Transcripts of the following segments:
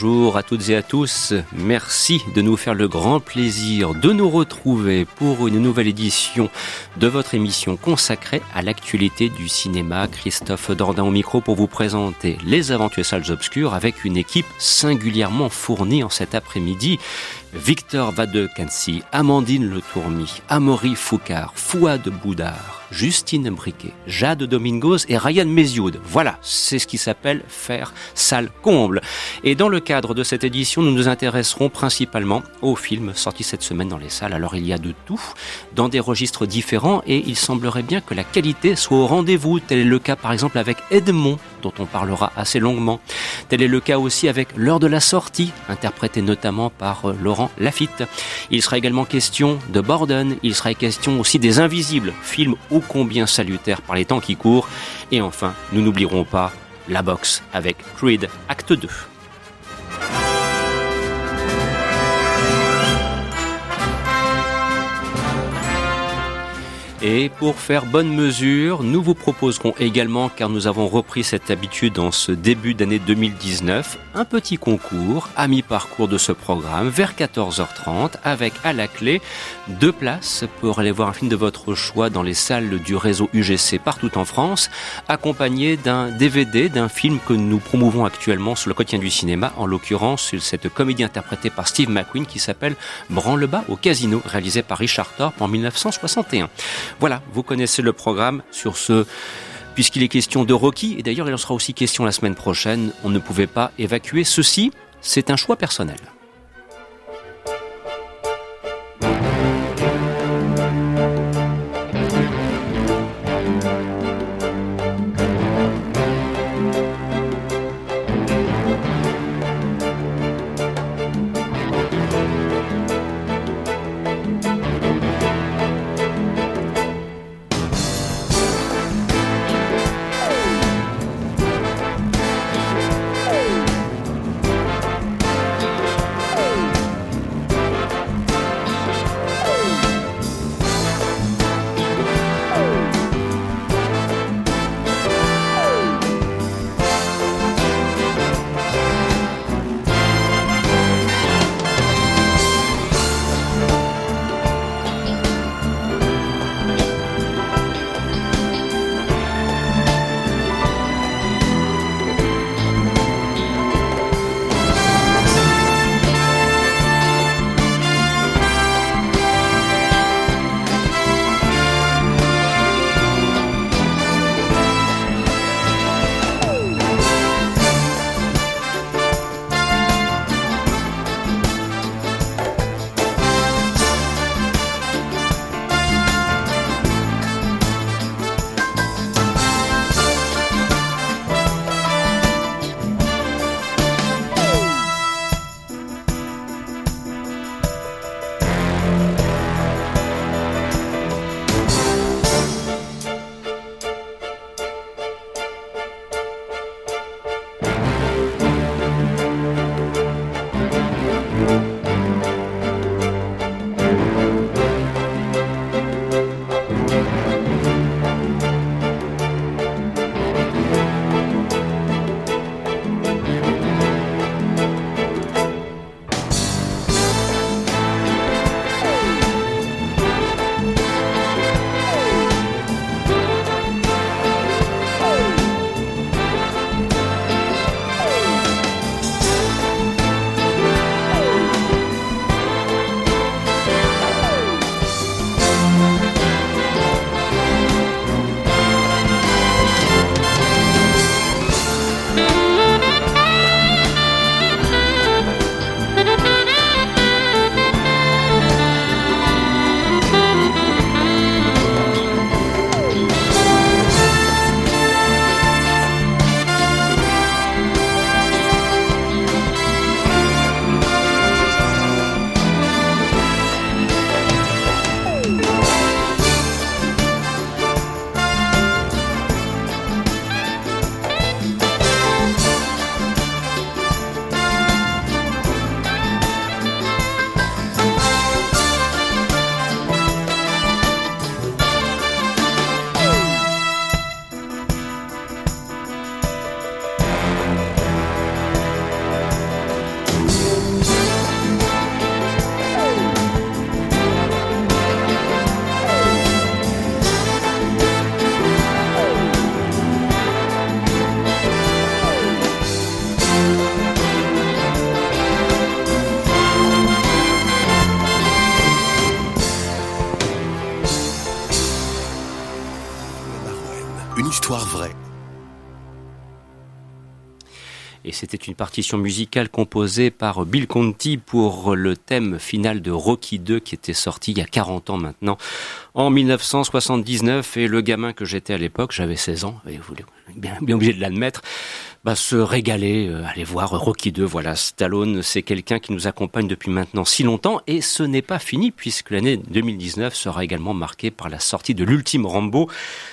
Bonjour à toutes et à tous. Merci de nous faire le grand plaisir de nous retrouver pour une nouvelle édition de votre émission consacrée à l'actualité du cinéma. Christophe Dordain au micro pour vous présenter les aventures salles obscures avec une équipe singulièrement fournie en cet après-midi. Victor Vadecancy, Amandine Le Tourmi, Amaury Foucard, Fouad Boudard, Justine Briquet, Jade Domingos et Ryan Mézioud. Voilà, c'est ce qui s'appelle faire salle comble. Et dans le cadre de cette édition, nous nous intéresserons principalement aux films sortis cette semaine dans les salles. Alors il y a de tout, dans des registres différents, et il semblerait bien que la qualité soit au rendez-vous. Tel est le cas par exemple avec Edmond, dont on parlera assez longuement. Tel est le cas aussi avec L'heure de la sortie, interprété notamment par euh, Laurent Lafitte. Il sera également question de Borden, il sera question aussi des Invisibles, film combien salutaire par les temps qui courent. Et enfin, nous n'oublierons pas la boxe avec Creed Acte 2. Et pour faire bonne mesure, nous vous proposerons également, car nous avons repris cette habitude en ce début d'année 2019, un petit concours à mi-parcours de ce programme vers 14h30 avec à la clé deux places pour aller voir un film de votre choix dans les salles du réseau UGC partout en France, accompagné d'un DVD d'un film que nous promouvons actuellement sur le quotidien du cinéma, en l'occurrence cette comédie interprétée par Steve McQueen qui s'appelle Branle-bas au casino, réalisé par Richard Thorpe en 1961. Voilà, vous connaissez le programme sur ce puisqu'il est question de Rocky, et d'ailleurs il en sera aussi question la semaine prochaine, on ne pouvait pas évacuer ceci, c'est un choix personnel. Partition musicale composée par Bill Conti pour le thème final de Rocky 2 qui était sorti il y a 40 ans maintenant, en 1979. Et le gamin que j'étais à l'époque, j'avais 16 ans, et vous bien, bien obligé de l'admettre, bah, se régaler, euh, aller voir Rocky 2. Voilà, Stallone, c'est quelqu'un qui nous accompagne depuis maintenant si longtemps et ce n'est pas fini puisque l'année 2019 sera également marquée par la sortie de l'ultime Rambo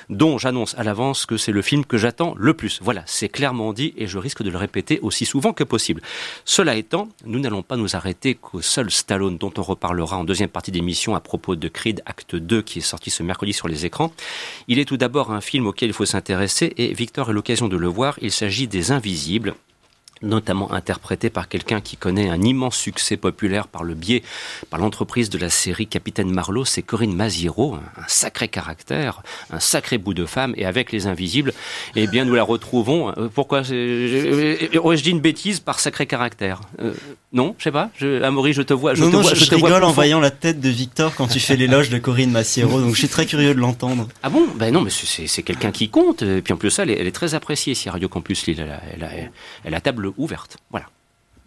dont j'annonce à l'avance que c'est le film que j'attends le plus. Voilà, c'est clairement dit et je risque de le répéter aussi souvent que possible. Cela étant, nous n'allons pas nous arrêter qu'au seul Stallone dont on reparlera en deuxième partie d'émission à propos de Creed Acte 2 qui est sorti ce mercredi sur les écrans. Il est tout d'abord un film auquel il faut s'intéresser et Victor a l'occasion de le voir. Il s'agit des Invisibles notamment interprété par quelqu'un qui connaît un immense succès populaire par le biais, par l'entreprise de la série Capitaine Marlowe, c'est Corinne Maziero, un sacré caractère, un sacré bout de femme, et avec Les Invisibles, eh bien, nous la retrouvons. Euh, pourquoi je, dis une bêtise par sacré caractère euh, Non, je sais pas. Je, Amaury, je te vois. Je te vois, je, rigole en voyant la tête de Victor quand tu fais l'éloge de Corinne Maziero, donc je suis très curieux de l'entendre. Ah bon? Ben non, mais c'est quelqu'un qui compte. Et puis en plus, ça, elle est, très appréciée si Radio Campus Lille. Elle a, elle a table ouverte. Voilà.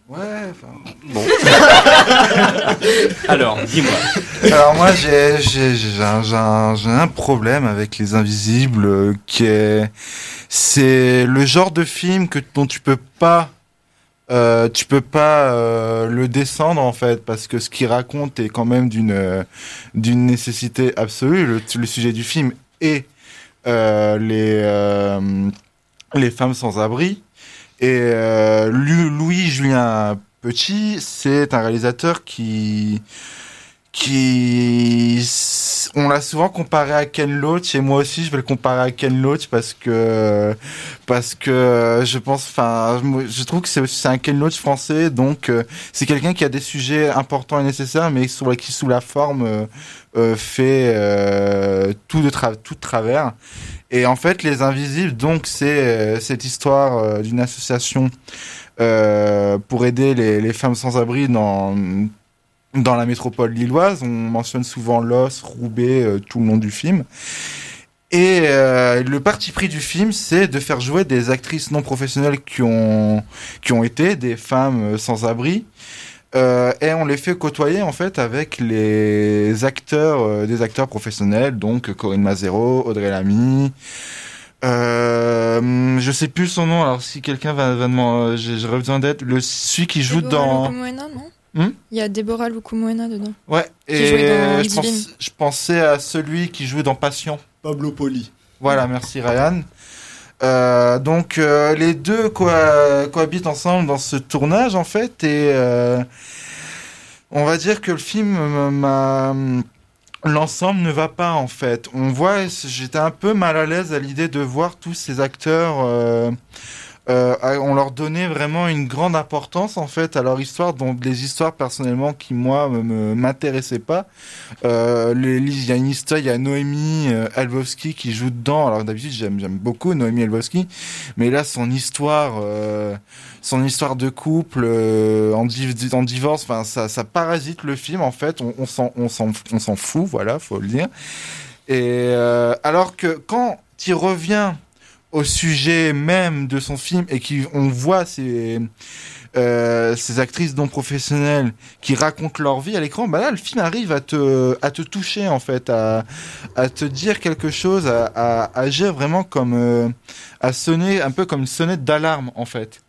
Ouais, enfin. Bon. Alors, dis-moi. Alors, moi, j'ai un, un, problème avec Les Invisibles euh, qui est. C'est le genre de film que, dont tu peux pas. Euh, tu peux pas euh, le descendre en fait parce que ce qu'il raconte est quand même d'une d'une nécessité absolue. Le, le, sujet du film est les les femmes sans abri et euh, Louis-Julien Petit, c'est un réalisateur qui qui on l'a souvent comparé à Ken Loach et moi aussi je vais le comparer à Ken Loach parce que parce que je pense enfin je trouve que c'est un Ken Loach français donc euh, c'est quelqu'un qui a des sujets importants et nécessaires mais qui sous la forme euh, fait tout de travers et en fait, Les Invisibles, donc, c'est euh, cette histoire euh, d'une association euh, pour aider les, femmes sans abri dans dans la métropole lilloise. On mentionne souvent Los, Roubaix, tout le long du film. Et le parti pris du film, c'est de faire jouer des actrices non professionnelles qui ont qui ont été des femmes sans abri euh, et on les fait côtoyer en fait avec les acteurs, euh, des acteurs professionnels, donc Corinne Mazero, Audrey Lamy. Euh, je sais plus son nom. Alors si quelqu'un va, va demander, j'aurais besoin d'être le celui qui joue dans. non? Hmm? Il y a Déborah Lukumwena dedans. Ouais. et je, je, pensais à celui qui joue dans Passion. Pablo Poli. Voilà, merci Ryan. Euh, donc euh, les deux cohabitent ensemble dans ce tournage en fait et euh, on va dire que le film l'ensemble ne va pas en fait. On voit j'étais un peu mal à l'aise à l'idée de voir tous ces acteurs euh, on leur donnait vraiment une grande importance en fait à leur histoire, dont des histoires personnellement qui moi m'intéressaient pas. Euh, il y a une histoire, il y a Noémie euh, Elbowski qui joue dedans. Alors d'habitude j'aime j'aime beaucoup Noémie Elbowski, mais là son histoire, son histoire de couple en, divorce, ça, ça parasite le film en fait. On, on s'en fout, voilà, faut le dire. Et alors que quand il revient au sujet même de son film et qui on voit ces euh, ces actrices non professionnelles qui racontent leur vie à l'écran, bah là le film arrive à te à te toucher en fait, à à te dire quelque chose, à, à agir vraiment comme euh, à sonner un peu comme une sonnette d'alarme en fait.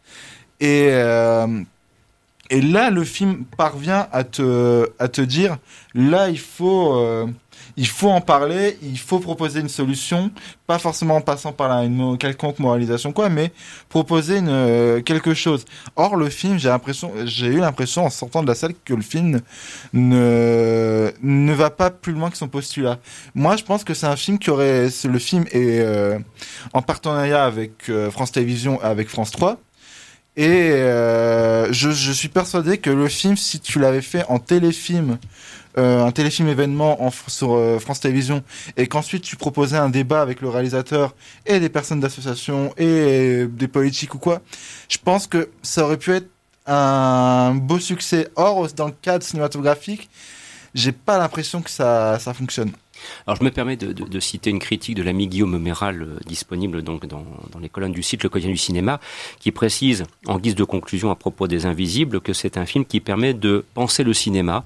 Et euh, et là le film parvient à te à te dire là il faut il faut en parler, il faut proposer une solution, pas forcément en passant par une quelconque moralisation quoi, mais proposer euh, quelque chose. Or le film, j'ai l'impression, j'ai eu l'impression en sortant de la salle que le film ne ne va pas plus loin que son postulat. Moi, je pense que c'est un film qui aurait, le film est euh, en partenariat avec euh, France Télévisions, avec France 3. Et je, je suis persuadé que le film, si tu l'avais fait en téléfilm euh, un téléfilm événement en, sur euh, France Télévisions et qu'ensuite tu proposais un débat avec le réalisateur et des personnes d'association et des politiques ou quoi, je pense que ça aurait pu être un beau succès. Or, dans le cadre cinématographique, j'ai pas l'impression que ça, ça fonctionne. Alors je me permets de, citer une critique de l'ami Guillaume Méral euh, disponible donc dans, dans, les colonnes du site Le Quotidien du cinéma qui précise en guise de conclusion à propos des Invisibles que c'est un film qui permet de penser le cinéma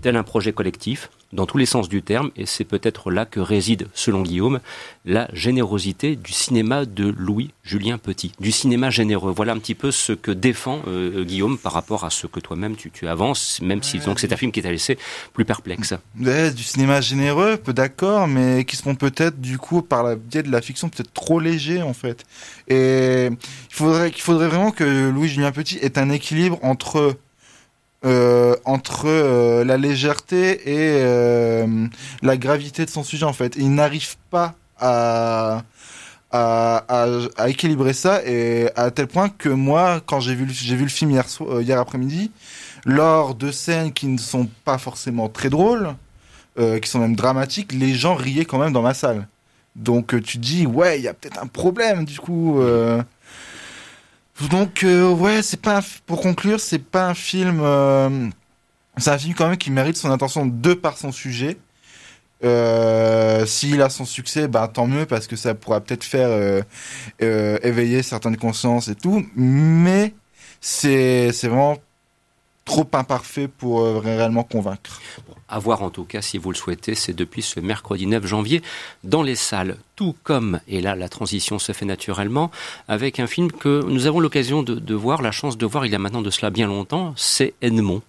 tel un projet collectif dans tous les sens du terme, et c'est peut-être là que réside, selon Guillaume, la générosité du cinéma de Louis-Julien Petit, du cinéma généreux. Voilà un petit peu ce que défend euh, Guillaume par rapport à ce que toi-même tu, avances, même si donc c'est un film qui t'a laissé plus perplexe. du cinéma généreux, peu d'accord, mais qui sont peut-être du coup par la biais de la fiction peut-être trop léger en fait. Et il faudrait vraiment que Louis-Julien Petit ait un équilibre entre euh, entre euh, la légèreté et euh, la gravité de son sujet en fait. il n'arrive pas à, à, équilibrer ça et à tel point que moi, quand j'ai vu, j'ai vu le film hier, hier après-midi, lors de scènes qui ne sont pas forcément très drôles, qui sont même dramatiques, les gens riaient quand même dans ma salle. Donc tu dis ouais, il y a peut-être un problème du coup. Donc euh, ouais, c'est pas pour conclure, c'est pas un film. Euh, c'est un film quand même qui mérite son attention de par son sujet. Euh, S'il a son succès, bah tant mieux parce que ça pourra peut-être faire euh, éveiller certaines consciences et tout. Mais c'est c'est vraiment trop imparfait pour réellement convaincre. À voir en tout cas, si vous le souhaitez, c'est depuis ce mercredi 9 janvier dans les salles. Tout comme, et là la transition se fait naturellement, avec un film que nous avons l'occasion de, de voir, la chance de voir il y a maintenant de cela bien longtemps, c'est Edmond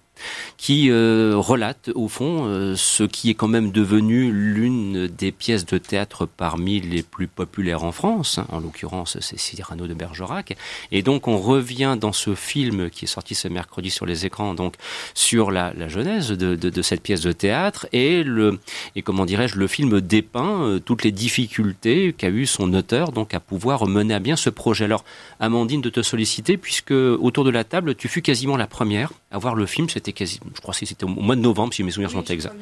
qui euh, relate au fond euh, ce qui est quand même devenu l'une des pièces de théâtre parmi les plus populaires en France. Hein. En l'occurrence, c'est Cyrano de Bergerac. Et donc, on revient dans ce film qui est sorti ce mercredi sur les écrans, donc sur la, genèse de, cette pièce de théâtre et le et comment dirais-je, le film dépeint euh, toutes les difficultés qu'a eu son auteur donc à pouvoir mener à bien ce projet. Alors, Amandine, de te solliciter puisque autour de la table, tu fus quasiment la première à voir le film. C'était quasi, je crois que c'était au mois de novembre, si mes souvenirs sont exacts.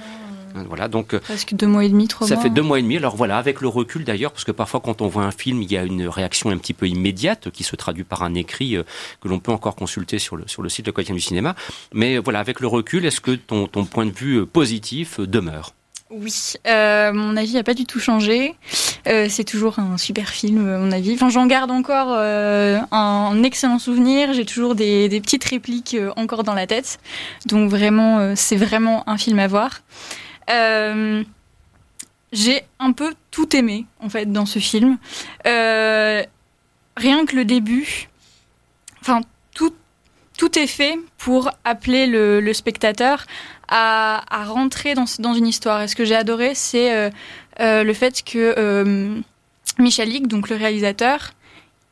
Hein, voilà, donc euh, presque deux mois et demi, trois ça mois. Ça fait deux mois et demi. Alors voilà, avec le recul d'ailleurs, parce que parfois quand on voit un film, il y a une réaction un petit peu immédiate qui se traduit par un écrit euh, que l'on peut encore consulter sur le sur le site de Quotidien du cinéma. Mais voilà, avec le recul, est-ce que ton ton point de vue euh, positif demeure? Oui, euh, mon avis n'a pas du tout changé. Euh, c'est toujours un super film, mon avis. Enfin, j'en garde encore euh, un excellent souvenir. J'ai toujours des, petites répliques encore dans la tête. Donc vraiment, c'est vraiment un film à voir. J'ai un peu tout aimé en fait dans ce film. rien que le début, enfin tout est fait pour appeler le, le spectateur à, rentrer dans, une histoire. Et ce que j'ai adoré, c'est euh, euh, le fait que euh, Michalik, donc le réalisateur,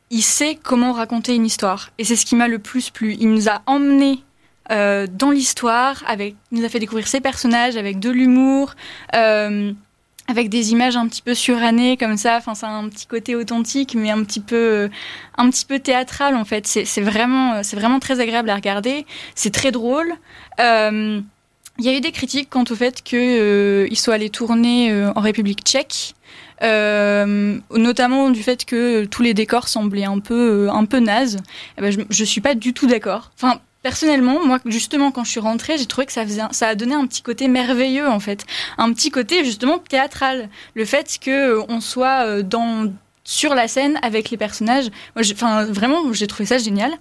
il sait comment raconter une histoire. Et c'est ce qui m'a le plus plu. Il nous a emmenés dans l'histoire, avec, il nous a fait découvrir ses personnages avec de l'humour. Avec des images un petit peu surannées comme ça. Enfin, c'est un petit côté authentique, mais un petit peu, un petit peu théâtral en fait. C'est vraiment, c'est vraiment très agréable à regarder. C'est très drôle. Il y a eu des critiques quant au fait qu'il euh, soit allé tourner euh, en République tchèque. Euh, notamment du fait que tous les décors semblaient un peu un peu nazes. Eh ben, je, je suis pas du tout d'accord. Enfin, personnellement, moi, justement, quand je suis rentrée, j'ai trouvé que ça faisait, ça a donné un petit côté merveilleux, en fait, un petit côté justement théâtral. Le fait que euh, on soit dans sur la scène avec les personnages, vraiment, j'ai trouvé ça génial.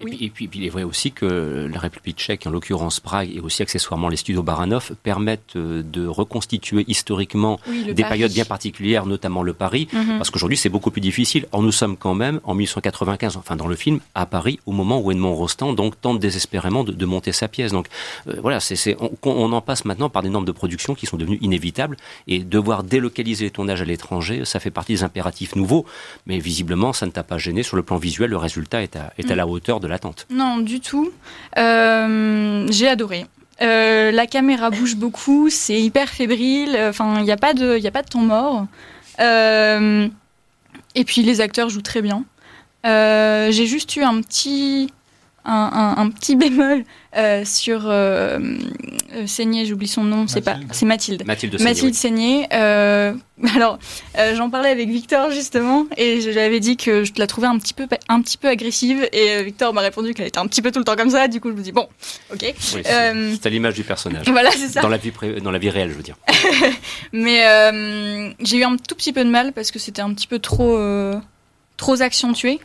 Et, puis, et, puis, il est vrai aussi que la République tchèque, en l'occurrence Prague, et aussi accessoirement les studios Baranov, permettent euh, de reconstituer historiquement oui, des Paris. périodes bien particulières, notamment le Paris, mm -hmm. parce qu'aujourd'hui c'est beaucoup plus difficile. Or nous sommes quand même en 1895, enfin dans le film, à Paris, au moment où Edmond Rostand donc tente désespérément de, de monter sa pièce. Donc euh, voilà, c'est, on, on, en passe maintenant par des normes de production qui sont devenues inévitables, et devoir délocaliser les tournages à l'étranger, ça fait partie des impératifs nouveaux, mais visiblement ça ne t'a pas gêné sur le plan visuel, le résultat est à, est à la hauteur de Non, du tout. Euh, j'ai adoré. Euh, la caméra bouge beaucoup, c'est hyper fébrile. Enfin, il n'y a pas de, a pas de temps mort. Euh, et puis les acteurs jouent très bien. J'ai juste eu un petit, un, un, petit bémol euh, sur euh, euh Seigné, j'oublie son nom, c'est pas, c'est Mathilde. Mathilde Seigné. Mathilde Seigné. Euh, alors, j'en parlais avec Victor justement, et je lui avais dit que je la trouvais un petit peu, un petit peu agressive, et Victor m'a répondu qu'elle était un petit peu tout le temps comme ça. Du coup, je me dis bon, ok. Oui, c'est à l'image du personnage. Voilà, c'est ça. Dans la vie, dans la vie réelle, je veux dire. Mais j'ai eu un tout petit peu de mal parce que c'était un petit peu trop, trop accentué.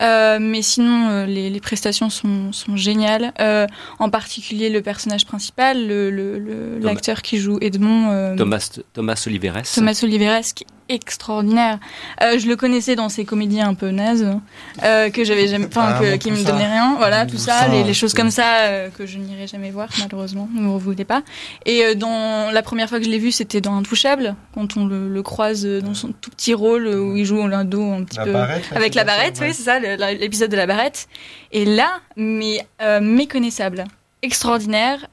Euh, mais sinon, euh, les, les, prestations sont, sont géniales. Euh, en particulier le personnage principal, l'acteur le, le, qui joue Edmond. Thomas, Thomas Oliveres. Thomas Oliveres, qui extraordinaire. Euh, je le connaissais dans ses comédies un peu nazes, euh, que j'avais jamais, enfin, ah, qui me donnaient rien. Voilà, tout ça, les, les, choses comme ça euh, que je n'irai jamais voir, malheureusement. Ne vous voulez pas. Et euh, dans la première fois que je l'ai vu, c'était dans Intouchable, quand on le, le, croise dans son tout petit rôle où il joue l'un dos un petit peu avec la barrette. Oui, c'est ça, l'épisode de la barrette. Et là, mais méconnaissable, extraordinaire.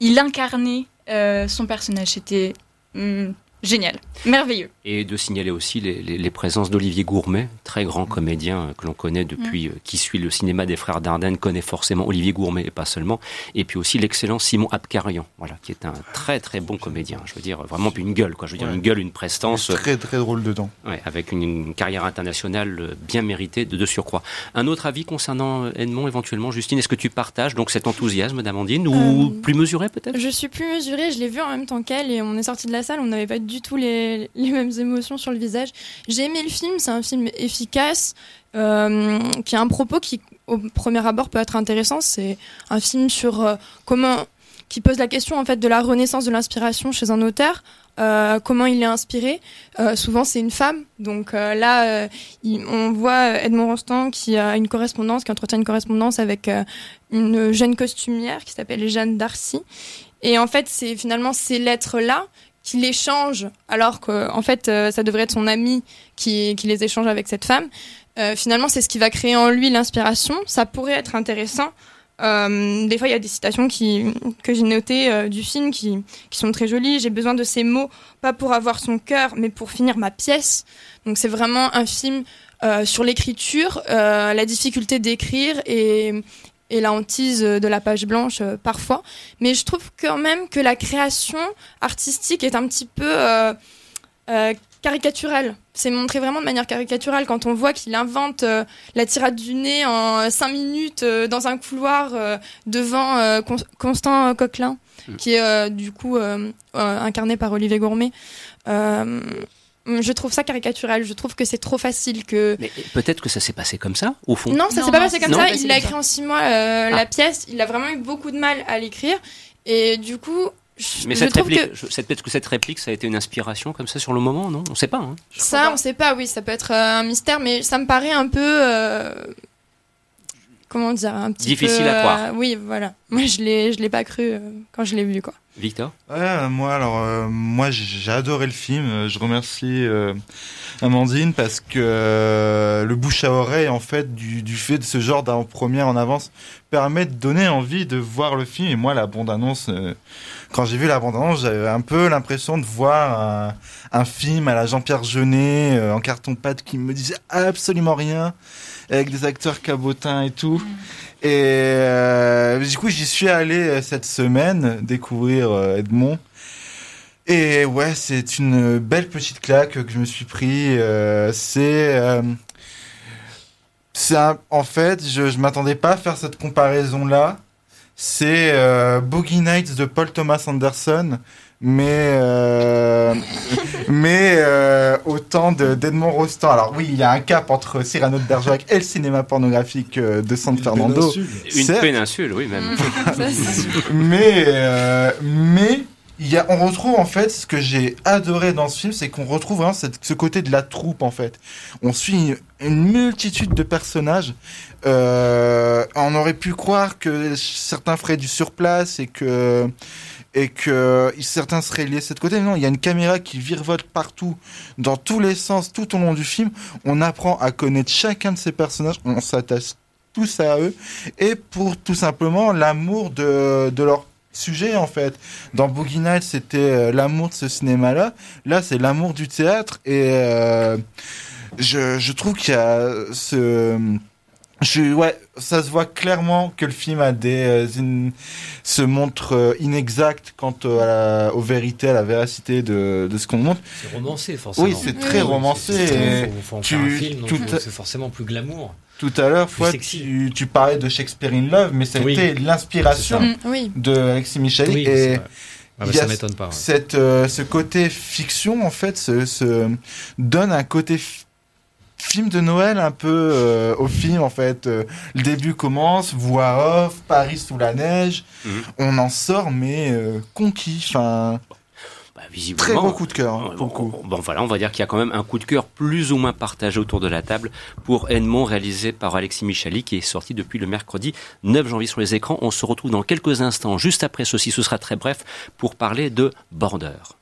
il incarnait son personnage. C'était hmm, génial, merveilleux. Et de signaler aussi les, les, les présences d'Olivier Gourmet, très grand comédien que l'on connaît depuis, mm. qui suit le cinéma des frères Dardenne, connaît forcément Olivier Gourmet et pas seulement. Et puis aussi l'excellent Simon Abkarian, voilà, qui est un très très bon comédien. Je veux dire, vraiment une gueule, quoi. Je veux dire, une gueule, une prestance. Très très drôle dedans. Ouais, avec une, carrière internationale bien méritée de, de, surcroît. Un autre avis concernant Edmond, éventuellement, Justine, est-ce que tu partages donc cet enthousiasme d'Amandine ou euh, plus mesuré peut-être? Je suis plus mesurée, je l'ai vu en même temps qu'elle et on est sorti de la salle, on n'avait pas du tout les, les mêmes émotions sur le visage. J'ai aimé le film, c'est un film efficace, euh, qui a un propos qui, au premier abord, peut être intéressant. C'est un film sur euh, comment, qui pose la question en fait de la renaissance de l'inspiration chez un auteur. Euh, comment il est inspiré. Souvent, c'est une femme. Donc là, on voit Edmond Rostand qui a une correspondance, qui entretient une correspondance avec une jeune costumière qui s'appelle Jeanne Darcy. Et en fait, c'est finalement ces lettres-là qu'il échange, alors qu'en en fait, euh, ça devrait être son ami qui, qui, les échange avec cette femme. Euh, finalement, c'est ce qui va créer en lui l'inspiration. Ça pourrait être intéressant. Euh, des fois, il y a des citations qui, que j'ai notées euh, du film qui, qui sont très jolies. J'ai besoin de ces mots, pas pour avoir son cœur, mais pour finir ma pièce. Donc, c'est vraiment un film sur l'écriture, la difficulté d'écrire et, et la hantise de la page blanche euh, parfois. Mais je trouve quand même que la création artistique est un petit peu euh, euh, caricaturelle. C'est montré vraiment de manière caricaturale quand on voit qu'il invente la tirade du nez en cinq minutes dans un couloir devant Constant Coquelin, mm. qui est du coup incarné par Olivier Gourmet. Mm, je trouve ça caricatural. Je trouve que c'est trop facile que. Mais peut-être que ça s'est passé comme ça, au fond. Non, ça s'est pas passé comme ça. Il l'a écrit en six mois euh, la ah. pièce. Il a vraiment eu beaucoup de mal à l'écrire. Et du coup, mais cette, réplique, que... peut-être que cette réplique, ça a été une inspiration comme ça sur le moment, non? On sait pas. Hein. Ça, on sait pas. Oui, ça peut être euh, un mystère, mais ça me paraît un peu. Euh, comment dire un petit difficile à croire. oui, voilà. Moi, je l'ai, je l'ai pas cru quand je l'ai vu, quoi. Victor? Ouais, Moi, alors, euh, moi, j'ai adoré le film. Je remercie euh, Amandine parce que euh, le bouche à oreille, en fait, du, du fait de ce genre d'avant-première en avance, permet de donner envie de voir le film. Et moi, la bande-annonce, quand j'ai vu la bande-annonce, j'avais un peu l'impression de voir un, un, film à la Jean-Pierre Jeunet en carton-pâte qui me disait absolument rien, avec des acteurs cabotins et tout. Et euh, du coup, j'y suis allé euh, cette semaine découvrir euh, Edmond. Et ouais, c'est une belle petite claque que je me suis pris. C'est en fait, je, je m'attendais pas à faire cette comparaison là. C'est euh, Boogie Nights de Paul Thomas Anderson, mais euh, mais euh, autant d'Edmond Rostand. Alors oui, il y a un cap entre Cyrano de Bergerac et le cinéma pornographique euh, de San Fernando. Une péninsule, oui même. mais euh, mais il y a, on retrouve en fait ce que j'ai adoré dans ce film, c'est qu'on retrouve vraiment cette, ce côté de la troupe en fait. On suit une multitude de personnages. Euh, on aurait pu croire que certains feraient du surplace et que et que certains seraient liés de côté. Non, il y a une caméra qui virevolte partout, dans tous les sens, tout au long du film. On apprend à connaître chacun de ces personnages, on s'attache tous à eux, et pour tout simplement l'amour de, leur sujet en fait. Dans Boogie Nights, c'était euh, l'amour de ce cinéma-là. Là, c'est l'amour du théâtre, et euh, je trouve qu'il y a ce je, ouais, ça se voit clairement que le film a des, euh, se montre euh, inexact quant euh, à la- aux vérités, à la véracité de, de ce qu'on montre. C'est romancé, forcément. Oui, c'est très Oui, romancé. C'est- forcément plus glamour. Tout à l'heure, tu, tu parlais de Shakespeare in Love, mais ça a Oui. été l'inspiration Mm, oui. de Alexis Michalik. Oui, et. Ah bah, ça m'étonne pas. ouais. cette, euh, ce côté fiction, en fait, se, se donne un côté film de Noël un peu euh, au film, en fait. Euh, le début commence, voix off, Paris sous la neige. Mhm. On en sort, mais euh, conquis. Enfin, Bah, très gros coup de cœur, hein, bon, voilà, on va dire qu'il y a quand même un coup de cœur plus ou moins partagé autour de la table pour Edmond, réalisé par Alexis Michali, qui est sorti depuis le mercredi 9 janvier sur les écrans. On se retrouve dans quelques instants, juste après ceci, ce sera très bref, pour parler de Border.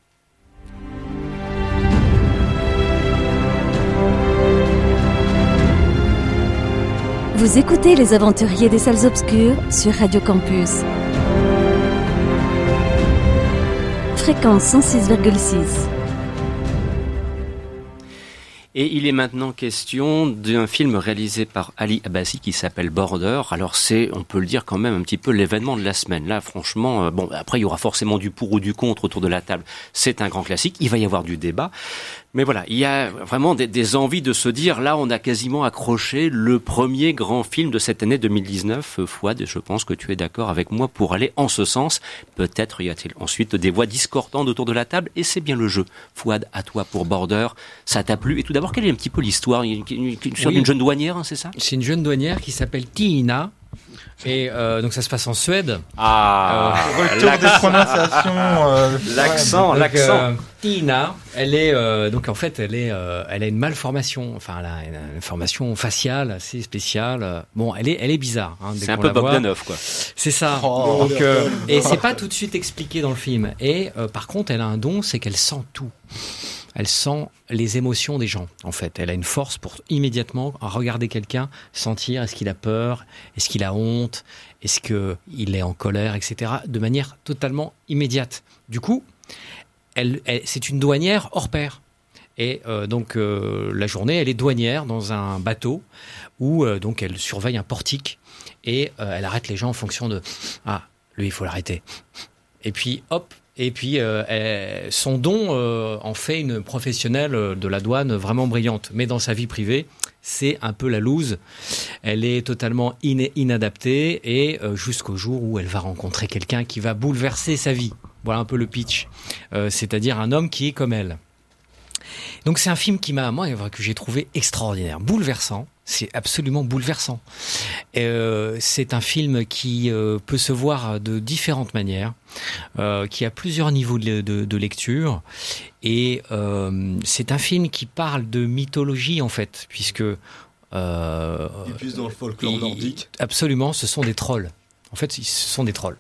Vous écoutez Les Aventuriers des Salles Obscures sur Radio Campus. Fréquence 106,6. Et il est maintenant question d'un film réalisé par Ali Abbasi qui s'appelle Border. Alors c'est, on peut le dire quand même, un petit peu l'événement de la semaine. Là, franchement, euh, bon, après il y aura forcément du pour ou du contre autour de la table. C'est un grand classique. Il va y avoir du débat. Mais voilà, il y a vraiment des, des envies de se dire, là, on a quasiment accroché le premier grand film de cette année 2019. Euh, Fouad, je pense que tu es d'accord avec moi pour aller en ce sens. Peut-être y a-t-il ensuite des voix discordantes autour de la table, et c'est bien le jeu. Fouad, à toi pour Border. Ça t'a plu Et tout d'abord, quelle est un petit peu l'histoire? Une, une, jeune douanière, hein, c'est ça? C'est une jeune douanière qui s'appelle Tiina. Et euh, donc ça se passe en Suède. Ah, Retour des prononciations. euh, l'accent, Donc, l'accent. euh, Tina, elle est euh, donc en fait elle est euh, elle a une malformation, enfin elle a une, une formation faciale assez spéciale. Bon, elle est elle est bizarre. hein, C'est un peu. Bogdanov, quoi. C'est ça. Oh. Donc, euh, et c'est pas tout de suite expliqué dans le film. Et euh, par contre, elle a un don, c'est qu'elle sent tout. Elle sent les émotions des gens, en fait. Elle a une force pour immédiatement regarder quelqu'un, sentir est-ce qu'il a peur, est-ce qu'il a honte, est-ce qu'il est en colère, etc. De manière totalement immédiate. Du coup, elle, c'est une douanière hors pair. Et euh, donc euh, la journée, elle est douanière dans un bateau où euh, donc elle surveille un portique et elle arrête les gens en fonction de ah lui il faut l'arrêter. Et puis hop et puis euh, son don euh, en fait une professionnelle euh, de la douane vraiment brillante. Mais dans sa vie privée, c'est un peu la loose. Elle est totalement inadaptée et euh, jusqu'au jour où elle va rencontrer quelqu'un qui va bouleverser sa vie. Voilà un peu le pitch. C'est-à-dire un homme qui est comme elle. Donc c'est un film qui m'a, moi, que j'ai trouvé extraordinaire, bouleversant. C'est absolument bouleversant. Euh, c'est un film qui euh, peut se voir de différentes manières, euh, qui a plusieurs niveaux de, de- de lecture, et c'est un film qui parle de mythologie en fait, puisque euh, Et puis dans le folklore nordique. Absolument, ce sont des trolls. En fait, ce sont des trolls.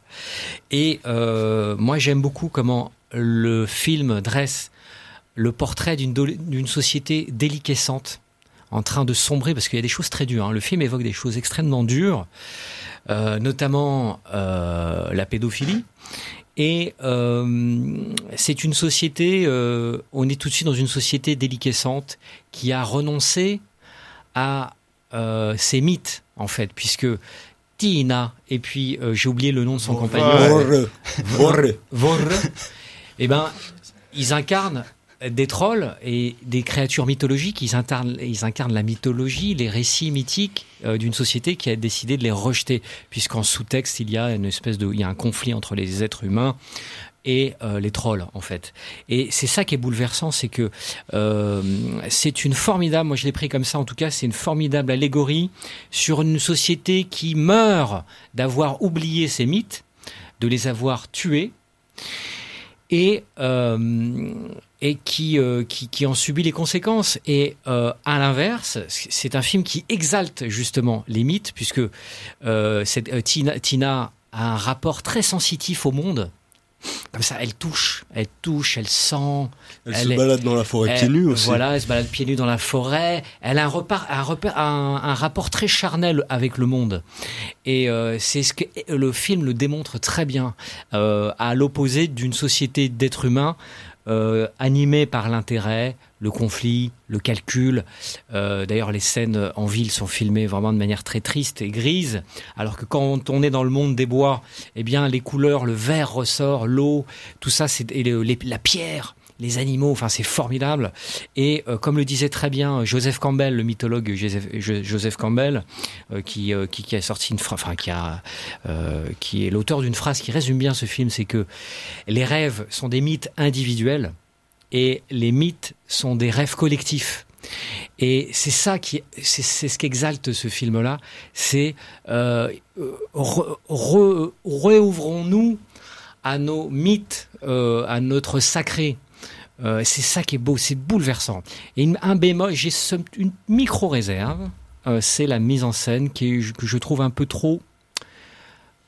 Et euh, moi, j'aime beaucoup comment le film dresse le portrait d'une société déliquescente, en train de sombrer, parce qu'il y a des choses très dures. hein. Le film évoque des choses extrêmement dures, euh, notamment euh, la pédophilie. Et euh, c'est une société, on est tout de suite dans une société déliquescente qui a renoncé à ses mythes, en fait, puisque Tina, et puis j'ai oublié le nom de son compagnon. Vorre. Vorre. Vorre, eh ben, ils incarnent des trolls et des créatures mythologiques. Ils incarnent, ils incarnent la mythologie, les récits mythiques euh, d'une société qui a décidé de les rejeter, puisqu'en sous-texte il y a une espèce de, il y a un conflit entre les êtres humains et euh, les trolls en fait. Et c'est ça qui est bouleversant, c'est que euh, c'est une formidable, moi je l'ai pris comme ça en tout cas, c'est une formidable allégorie sur une société qui meurt d'avoir oublié ses mythes, de les avoir tués et euh, et qui, euh, qui qui en subit les conséquences. Et euh, à l'inverse, c'est un film qui exalte justement les mythes, puisque euh, cette, euh, Tina, Tina a un rapport très sensitif au monde. Comme ça, elle touche, elle touche, elle sent. Elle, Elle se est- balade dans la forêt pieds Elle- nus aussi. Voilà, elle se balade pieds nus dans la forêt. Elle a un, repart, un, repère- un, un rapport très charnel avec le monde. Et euh, c'est ce que le film le démontre très bien, euh, à l'opposé d'une société d'êtres humains euh, animé par l'intérêt, le conflit, le calcul. Euh, D'ailleurs, les scènes en ville sont filmées vraiment de manière très triste et grise, alors que quand on est dans le monde des bois, eh bien, les couleurs, le vert ressort, l'eau, tout ça, c'est la pierre. Les animaux, enfin c'est formidable. Et euh, comme le disait très bien Joseph Campbell, le mythologue Joseph, Jo- Joseph Campbell, euh, qui, euh, euh, est l'auteur d'une phrase qui résume bien ce film, c'est que les rêves sont des mythes individuels et les mythes sont des rêves collectifs. Et c'est ça qui, c'est ce qu'exalte ce film-là, c'est euh, euh, réouvrons-nous à nos mythes, euh, à notre sacré. Euh, c'est ça qui est beau, c'est bouleversant. Et une- un bémol, j'ai une micro réserve, euh, c'est la mise en scène qui est, que je trouve un peu trop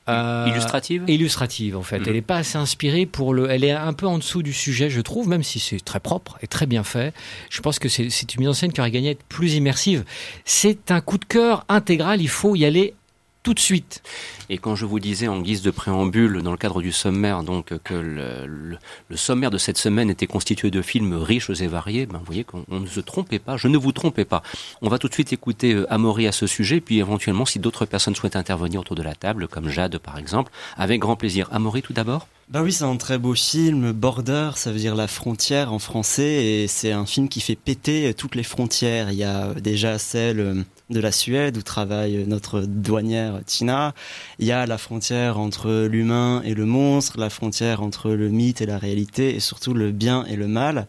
euh, Illustrative illustrative en fait. Mhm. Elle n'est pas assez inspirée pour le. Elle est un peu en dessous du sujet, je trouve, même si c'est très propre et très bien fait. Je pense que c'est c'est une mise en scène qui aurait gagné à être plus immersive. C'est un coup de cœur intégral. Il faut y aller tout de suite. Et quand je vous disais en guise de préambule, dans le cadre du sommaire, donc que le, le- le sommaire de cette semaine était constitué de films riches et variés, ben, vous voyez qu'on on ne se trompait pas, je ne vous trompais pas. On va tout de suite écouter euh, Amaury à ce sujet, puis éventuellement, si d'autres personnes souhaitent intervenir autour de la table, comme Jade par exemple, avec grand plaisir. Amaury tout d'abord? Bah oui, c'est un très beau film. Border, ça veut dire la frontière en français, et c'est un film qui fait péter toutes les frontières. Il y a déjà celle euh, de la Suède où travaille notre douanière Tina. Il y a la frontière entre l'humain et le monstre, la frontière entre le mythe et la réalité, et surtout le bien et le mal.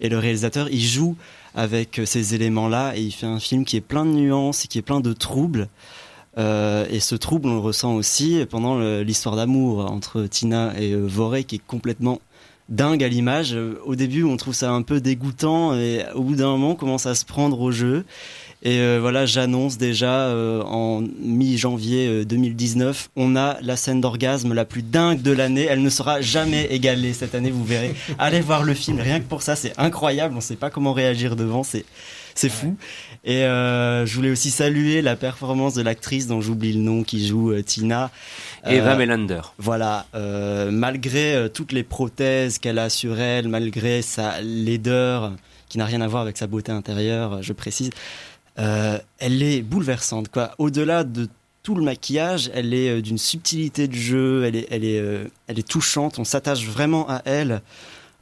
Et le réalisateur, il joue avec ces éléments-là, et il fait un film qui est plein de nuances et qui est plein de troubles. Euh, et ce trouble, on le ressent aussi pendant l'histoire d'amour entre Tina et euh, Voré, qui est complètement dingue à l'image. Au début, on trouve ça un peu dégoûtant, et au bout d'un moment, on commence à se prendre au jeu. Et euh, voilà, j'annonce déjà euh, en mi-janvier euh, 2019, on a la scène d'orgasme la plus dingue de l'année. Elle ne sera jamais égalée cette année, vous verrez. Allez voir le film, rien que pour ça, c'est incroyable. On sait pas comment réagir devant, c'est c'est fou. Et euh, je voulais aussi saluer la performance de l'actrice dont j'oublie le nom qui joue euh, Tina. Eva Euh, Melander. voilà, euh, malgré euh, toutes les prothèses qu'elle a sur elle, malgré sa laideur qui n'a rien à voir avec sa beauté intérieure, euh, je précise, euh, elle est bouleversante. Au-delà de tout le maquillage, elle est euh, d'une subtilité de jeu, euh, elle est touchante. On s'attache vraiment à elle.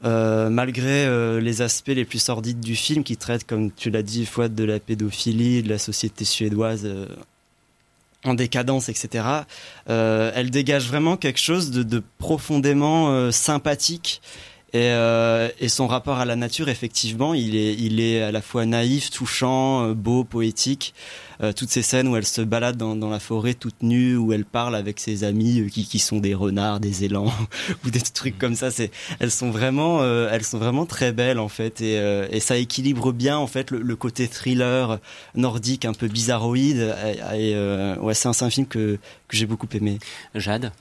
malgré les aspects les plus sordides du film qui traitent, comme tu l'as dit, Fouad, de la pédophilie, de la société suédoise en décadence, etc. Elle dégage vraiment quelque chose de, profondément sympathique. Et, euh, et son rapport à la nature, effectivement, il est, il est à la fois naïf, touchant, euh, beau, poétique. Euh, toutes ces scènes où elle se balade dans, dans la forêt toute nue, où elle parle avec ses amis euh, qui, qui sont des renards, des élans ou des trucs comme ça. C'est, elles sont vraiment, euh, elles sont vraiment très belles en fait, et, euh, et ça équilibre bien en fait le, le côté thriller nordique, un peu bizarroïde. Et, euh, ouais, c'est un, un film que que j'ai beaucoup aimé. Jade?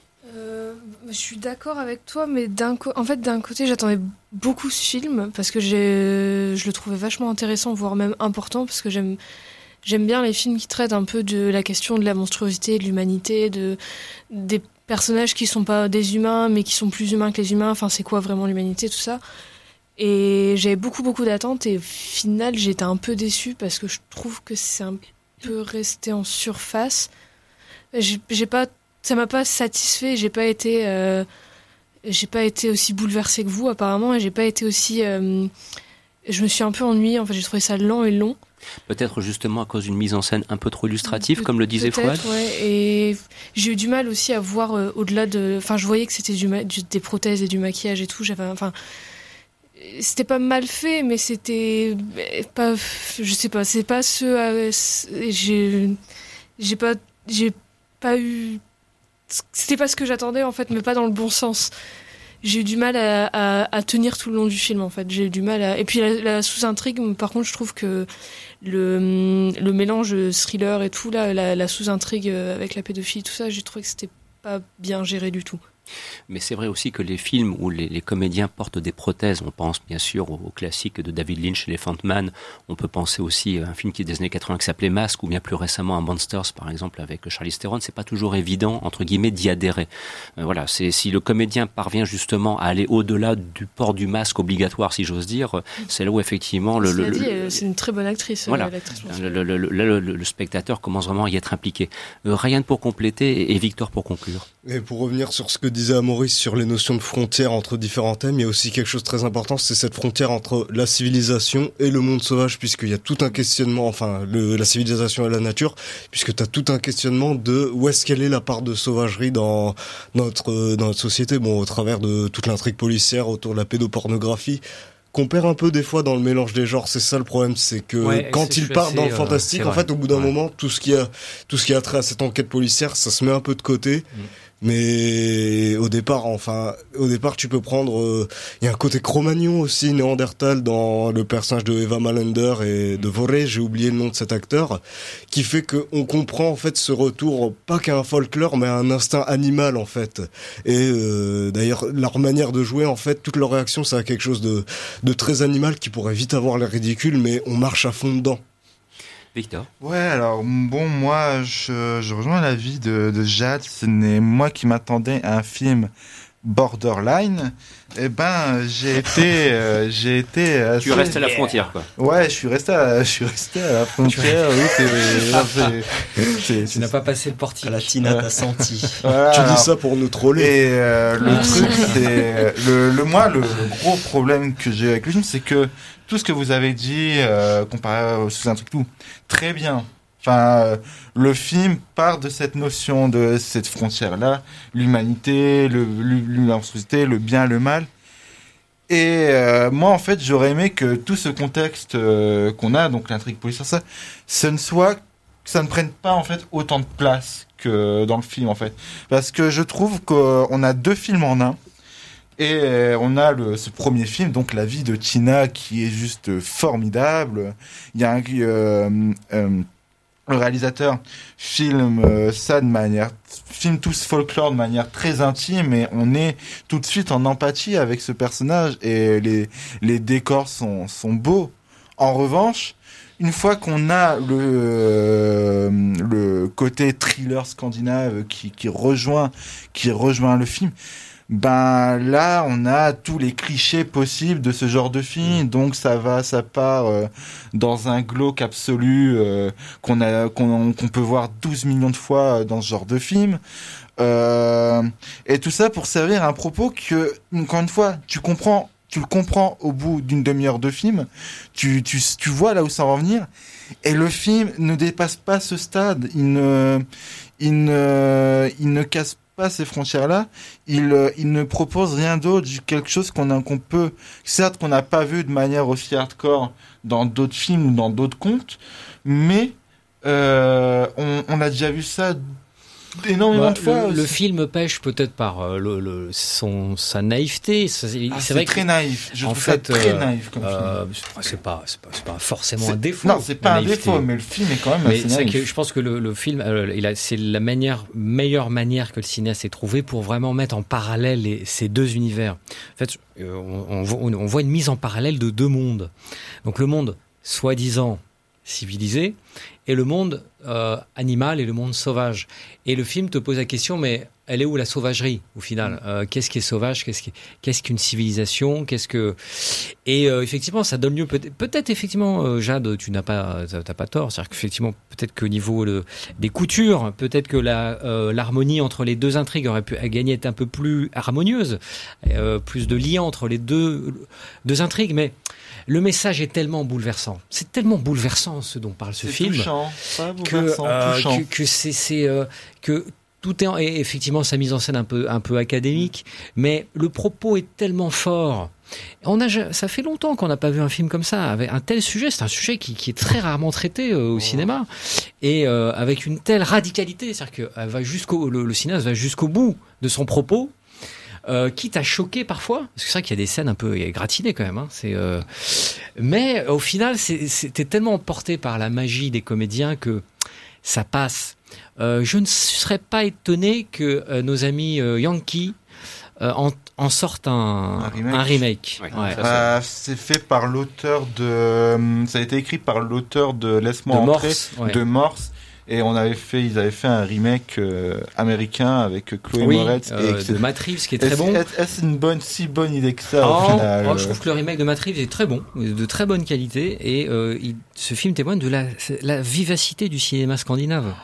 Je suis d'accord avec toi, mais d'un en fait, d'un côté, j'attendais beaucoup ce film parce que je le trouvais vachement intéressant, voire même important, parce que j'aime, j'aime bien les films qui traitent un peu de la question de la monstruosité, de l'humanité, de des personnages qui sont pas des humains, mais qui sont plus humains que les humains. Enfin, c'est quoi vraiment l'humanité, tout ça? Et j'avais beaucoup, beaucoup d'attentes, et au final, j'étais un peu déçue parce que je trouve que c'est un peu resté en surface. J'ai pas ça m'a pas satisfait j'ai pas été euh, j'ai pas été aussi bouleversée que vous apparemment et j'ai pas été aussi euh, je me suis un peu ennuyée en fait j'ai trouvé ça lent et long Peut-être justement à cause d'une mise en scène un peu trop illustrative, Pe- comme le disait Fouad. ouais, et j'ai eu du mal aussi à voir euh, au-delà de enfin je voyais que c'était du, ma- du- des prothèses et du maquillage et tout j'avais enfin c'était pas mal fait mais c'était pas je sais pas c'est pas ce j'ai pas j'ai pas eu c'était pas ce que j'attendais en fait mais pas dans le bon sens. J'ai eu du mal à, tenir tout le long du film en fait. J'ai eu du mal à et puis la, la sous-intrigue par contre je trouve que le, le mélange thriller et tout là la, la sous-intrigue avec la pédophilie tout ça j'ai trouvé que c'était pas bien géré du tout Mais c'est vrai aussi que les films où les, les, comédiens portent des prothèses, on pense bien sûr au, au classique de David Lynch, Elephant Man, on peut penser aussi à un film qui est des années 80 qui s'appelait Mask, ou bien plus récemment à Monsters par exemple avec Charlie Theron, c'est pas toujours évident entre guillemets d'y adhérer. Euh, voilà, c'est si le comédien parvient justement à aller au-delà du port du masque obligatoire, si j'ose dire, c'est là où effectivement le, le, le c'est une très bonne actrice. Voilà, euh, le, le, spectateur commence vraiment à y être impliqué. Euh, Ryan pour compléter et Victor pour conclure. Et pour revenir sur ce que disait Maurice sur les notions de frontières entre différents thèmes, il y a aussi quelque chose de très important, c'est cette frontière entre la civilisation et le monde sauvage, puisqu'il y a tout un questionnement, enfin le, la civilisation et la nature, puisque tu as tout un questionnement de où est-ce qu'elle est la part de sauvagerie dans notre dans notre société, bon au travers de toute l'intrigue policière autour de la pédopornographie qu'on perd un peu des fois dans le mélange des genres. C'est ça le problème, c'est que ouais, quand il part dans le fantastique, euh, en fait, au bout d'un ouais. moment, tout ce qui a tout ce qui a trait à cette enquête policière, ça se met un peu de côté. Mm. Mais au départ, enfin, au départ, tu peux prendre. Il euh, y a un côté Cro-Magnon aussi, Néandertal, dans le personnage de Eva Malander et de Voré, j'ai oublié le nom de cet acteur, qui fait qu'on comprend en fait ce retour, pas qu'à un folklore, mais à un instinct animal en fait. Et euh, d'ailleurs, leur manière de jouer, en fait, toute leur réaction, c'est quelque chose de, de très animal qui pourrait vite avoir l'air ridicule, mais on marche à fond dedans. Ouais, alors bon, moi, je, je rejoins l'avis de, de Jade. Ce n'est moi qui m'attendais à un film borderline. Eh ben, j'ai été, euh, j'ai été. Assez... Tu restes à la frontière, quoi. Ouais, je suis resté, à, je suis resté à la frontière. oui, c'est. Tu n'as pas passé le portier. À la Tina, t'as senti. Voilà, tu alors, dis ça pour nous troller. Et euh, le truc, c'est le, le moi, le, le gros problème que j'ai avec le film, c'est que tout ce que vous avez dit euh, comparé sous un truc tout très bien. Enfin, euh, le film part de cette notion de cette frontière-là, l'humanité, l'humanité, le bien, le mal. Et euh, moi, en fait, j'aurais aimé que tout ce contexte euh, qu'on a, donc l'intrigue policière, ça, ce ne soit, ça ne prenne pas en fait autant de place que dans le film, en fait, parce que je trouve qu'on a deux films en un. Et on a le, ce premier film, donc La vie de Tina, qui est juste formidable. Il y a un, euh, le réalisateur filme euh, ça de manière, filme tout ce folklore de manière très intime, et on est tout de suite en empathie avec ce personnage, et les, les décors sont, sont beaux. En revanche, une fois qu'on a le, euh, le côté thriller scandinave qui, qui rejoint, qui rejoint le film, ben là on a tous les clichés possibles de ce genre de film. Donc ça va ça part euh, dans un glauque absolu euh, qu'on a qu'on peut voir 12 millions de fois dans ce genre de film. Euh, et tout ça pour servir un propos que encore une fois tu comprends tu le comprends au bout d'une demi-heure de film. Tu, tu tu vois là où ça va en venir. Et le film ne dépasse pas ce stade. Il ne il ne il ne casse pas pas ces frontières-là, il, euh, il ne propose rien d'autre, quelque chose qu'on qu'on peut, certes qu'on n'a pas vu de manière aussi hardcore dans d'autres films ou dans d'autres contes, mais euh, on, a déjà vu ça énormément bah, de fois. Le, le, film pêche peut-être par euh, le, le, son, sa naïveté. C'est ah, vrai très que, naïf. Je en trouve fait, ça très euh, naïf comme euh, film. C'est pas, pas, pas forcément un défaut. Non, c'est pas un défaut, mais le film est quand même mais assez naïf. Que je pense que le, le film, euh, c'est la manière, meilleure manière que le cinéaste ait trouvé pour vraiment mettre en parallèle les, ces deux univers. En fait, euh, on, on, on voit une mise en parallèle de deux mondes. Donc le monde soi-disant civilisé et le monde euh, animal et le monde sauvage. Et le film te pose la question, mais elle est où la sauvagerie au final? Euh, Qu'est-ce qui est sauvage? Qu'est-ce qu'une civilisation? Qu'est-ce que Et euh, effectivement, ça donne lieu peut-être, effectivement, Jade, tu n'as pas, t'as pas tort. C'est-à-dire qu'effectivement, peut-être qu'au niveau des coutures, peut-être que l'harmonie entre les deux intrigues aurait pu gagner être un peu plus harmonieuse, plus de lien entre les deux deux intrigues, mais le message est tellement bouleversant. C'est tellement bouleversant ce dont parle ce C'est film touchant, pas que, bouleversant, euh, touchant. que, que c'est, c'est euh, que tout est en- et effectivement sa mise en scène un peu un peu académique, mais le propos est tellement fort. On a, ça fait longtemps qu'on n'a pas vu un film comme ça, avec un tel sujet. C'est un sujet qui, qui est très rarement traité euh, au cinéma, et euh, avec une telle radicalité, c'est-à-dire que elle va jusqu'au le, le cinéaste va jusqu'au bout de son propos, euh, quitte à choquer parfois, parce que c'est vrai qu'il y a des scènes un peu gratinées quand même. Hein, c'est, euh, mais au final, c'était tellement emporté par la magie des comédiens que ça passe. euh, je ne serais pas étonné que euh, nos amis euh, Yankee euh, en, en sortent un, Un remake. un remake. Ouais, Ouais. ça, Euh, c'est fait par l'auteur de. Ça a été écrit par l'auteur de Laisse-moi De entrer, Morse, ouais. de Morse. Et on avait fait, ils avaient fait un remake euh, américain avec Chloé Oui, Moretz. euh, et de Matt Reeves, qui est est- très bon. est- Est-ce une bonne, si bonne idée que ça au Oh, final oh, je trouve que le remake de Matt Reeves est très bon, de très bonne qualité, et euh, il- ce film témoigne de la, la vivacité du cinéma scandinave.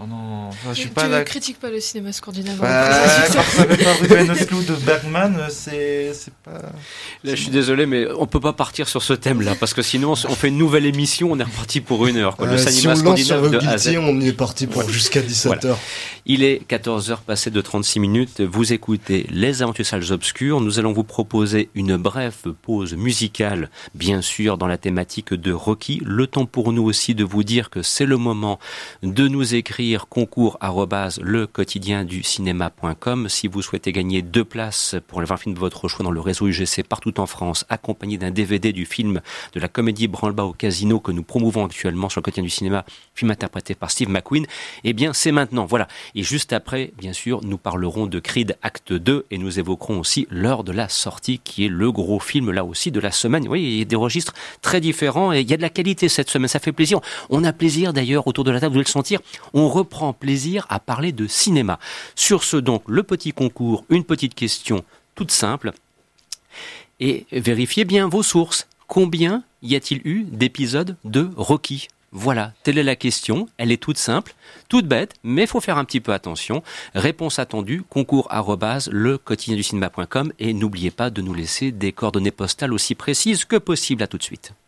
Oh non, ça, je suis Tu pas ne d'accord. critiques pas le cinéma scandinave. Bah, quand ça fait pas Ruben Östlund de Bergman, c'est c'est pas. Là, je suis désolé, mais on peut pas partir sur ce thème-là, parce que sinon, on fait une nouvelle émission, on est reparti pour une heure. Quoi. Le Euh, si cinéma on lance sur scandinave de A Z. On y est parti pour jusqu'à 17h. Il est 14h passé de 36 minutes. Vous écoutez Les Aventures Salles Obscures. Nous allons vous proposer une brève pause musicale, bien sûr, dans la thématique de Rocky. Le temps pour nous aussi de vous dire que c'est le moment de nous écrire concours le quotidien du cinéma.com si vous souhaitez gagner deux places pour le 20 film de votre choix dans le réseau UGC partout en France, accompagné d'un DVD du film de la comédie Branle-bas au casino que nous promouvons actuellement sur le quotidien du cinéma, film interprété par Steve McQueen. Eh bien, c'est maintenant. Voilà. Et juste après, bien sûr, nous parlerons de Creed Acte 2 et nous évoquerons aussi l'heure de la sortie qui est le gros film là aussi de la semaine. Oui, il y a des registres très différents et il y a de la qualité cette semaine. Ça fait plaisir. On a plaisir d'ailleurs autour de la table, vous allez le sentir. On reprend plaisir à parler de cinéma. Sur ce donc, le petit concours, une petite question toute simple. Et vérifiez bien vos sources. Combien y a-t-il eu d'épisodes de Rocky? Voilà, telle est la question. Elle est toute simple, toute bête, mais il faut faire un petit peu attention. Réponse attendue, concours le quotidien du cinéma.com et n'oubliez pas de nous laisser des coordonnées postales aussi précises que possible. À tout de suite. –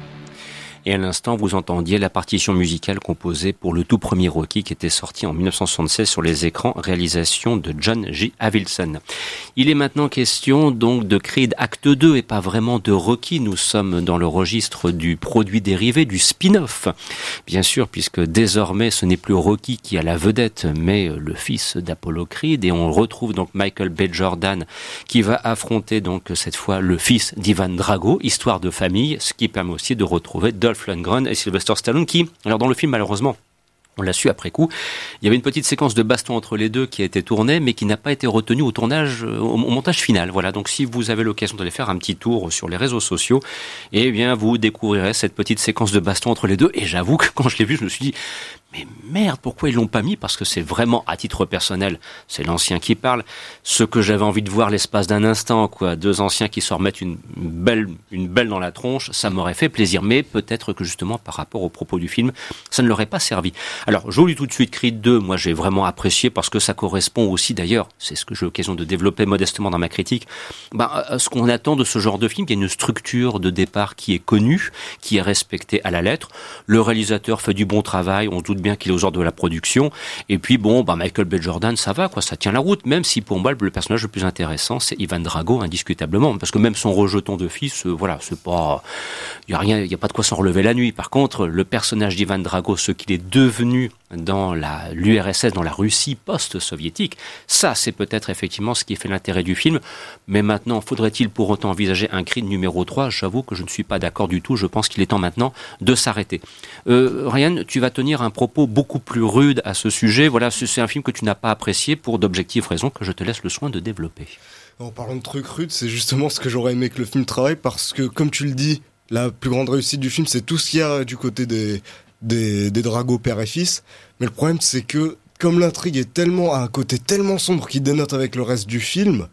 Et à l'instant, vous entendiez la partition musicale composée pour le tout premier Rocky qui était sorti en 1976 sur les écrans, réalisation de John J. Avildsen. Il est maintenant question donc de Creed Acte 2 et pas vraiment de Rocky. Nous sommes dans le registre du produit dérivé, du spin-off. Bien sûr, puisque désormais ce n'est plus Rocky qui a la vedette, mais le fils d'Apollo Creed et on retrouve donc Michael B. Jordan qui va affronter donc cette fois le fils d'Ivan Drago, histoire de famille, ce qui permet aussi de retrouver Lundgren et Sylvester Stallone qui, alors dans le film malheureusement, on l'a su après coup. Il y avait une petite séquence de baston entre les deux qui a été tournée, mais qui n'a pas été retenue au tournage, au, au montage final. Voilà. Donc, si vous avez l'occasion d'aller faire un petit tour sur les réseaux sociaux, eh bien, vous découvrirez cette petite séquence de baston entre les deux. Et j'avoue que quand je l'ai vu, je me suis dit, mais merde, pourquoi ils l'ont pas mis? Parce que c'est vraiment, à titre personnel, c'est l'ancien qui parle. Ce que j'avais envie de voir l'espace d'un instant, quoi. Deux anciens qui se remettent une belle, une belle dans la tronche, ça m'aurait fait plaisir. Mais peut-être que justement, par rapport au propos du film, ça ne leur pas servi. Alors, lis tout de suite Creed 2. Moi, j'ai vraiment apprécié parce que ça correspond aussi, d'ailleurs, c'est ce que j'ai l'occasion de développer modestement dans ma critique, à ce qu'on attend de ce genre de film. Il y a une structure de départ qui est connue, qui est respectée à la lettre. Le réalisateur fait du bon travail. On doute bien qu'il est aux ordres de la production. Et puis bon, bah Michael B. Jordan, ça va, quoi, ça tient la route. Même si pour moi le personnage le plus intéressant, c'est Ivan Drago, indiscutablement, parce que même son rejeton de fils, euh, voilà, c'est pas, il y a rien, il y a pas de quoi s'en relever la nuit. Par contre, le personnage d'Ivan Drago, ce qu'il est devenu dans l'URSS, dans la Russie post-soviétique, ça, c'est peut-être effectivement ce qui fait l'intérêt du film. Mais maintenant, faudrait-il pour autant envisager un cri numéro 3 J'avoue que je ne suis pas d'accord du tout. Je pense qu'il est temps maintenant de s'arrêter. Euh, Ryan, tu vas tenir un propos beaucoup plus rude à ce sujet. Voilà, c'est un film que tu n'as pas apprécié pour d'objectives raisons que je te laisse le soin de développer. En parlant de trucs rudes, c'est justement ce que j'aurais aimé que le film travaille parce que, comme tu le dis, la plus grande réussite du film, c'est tout ce qu'il y a du côté des, des, des dragos père et fils. Mais le problème, c'est que, comme l'intrigue est tellement, à un côté tellement sombre qui dénote avec le reste du film,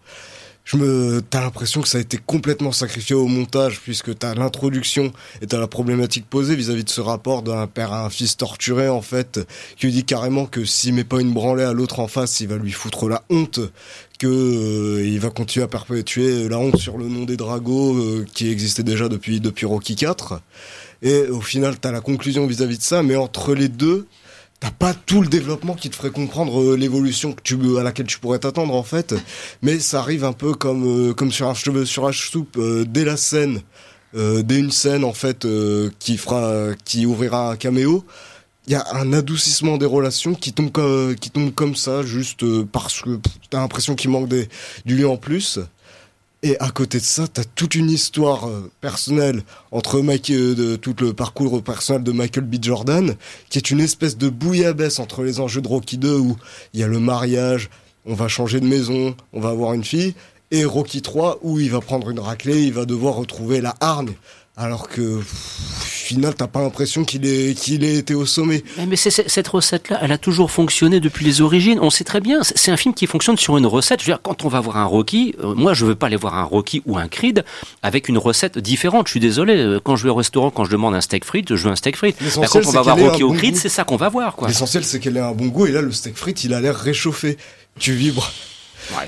je me, t'as l'impression que ça a été complètement sacrifié au montage puisque t'as l'introduction et t'as la problématique posée vis-à-vis de ce rapport d'un père à un fils torturé en fait, qui lui dit carrément que s'il met pas une branlée à l'autre en face, il va lui foutre la honte, que euh, il va continuer à perpétuer la honte sur le nom des Dragos euh, qui existait déjà depuis depuis Rocky 4. Et au final, t'as la conclusion vis-à-vis de ça, mais entre les deux, t'as pas tout le développement qui te ferait comprendre euh, l'évolution que tu à laquelle tu pourrais t'attendre en fait. Mais ça arrive un peu comme euh, comme sur un cheveu sur un soupe euh, dès la scène dès une scène en fait qui fera qui ouvrira un caméo il y a un adoucissement des relations qui tombe comme qui tombe comme ça juste parce que t'as l'impression qu'il manque du lien en plus et à côté de ça, t'as toute une histoire euh, personnelle entre Mike, euh, de, tout le parcours personnel de Michael B. Jordan, qui est une espèce de bouillabaisse entre les enjeux de Rocky 2 où il y a le mariage, on va changer de maison, on va avoir une fille, et Rocky 3 où il va prendre une raclée, il va devoir retrouver la hargne. Alors que, final, t'as pas l'impression qu'il ait, qu'il ait été au sommet. Mais, c'est- cette recette-là, elle a toujours fonctionné depuis les origines. On sait très bien, c'est un film qui fonctionne sur une recette. Je veux dire, quand on va voir un Rocky, euh, moi, je veux pas aller voir un Rocky ou un Creed avec une recette différente. Je suis désolé. euh, Quand je vais au restaurant, quand je demande un steak frites, je veux un steak frites. Bah, quand on va voir Rocky un ou bon Creed, c'est ça qu'on va voir, quoi. L'essentiel, c'est qu'elle ait un bon goût, et là, le steak frites, il a l'air réchauffé. Tu vibres.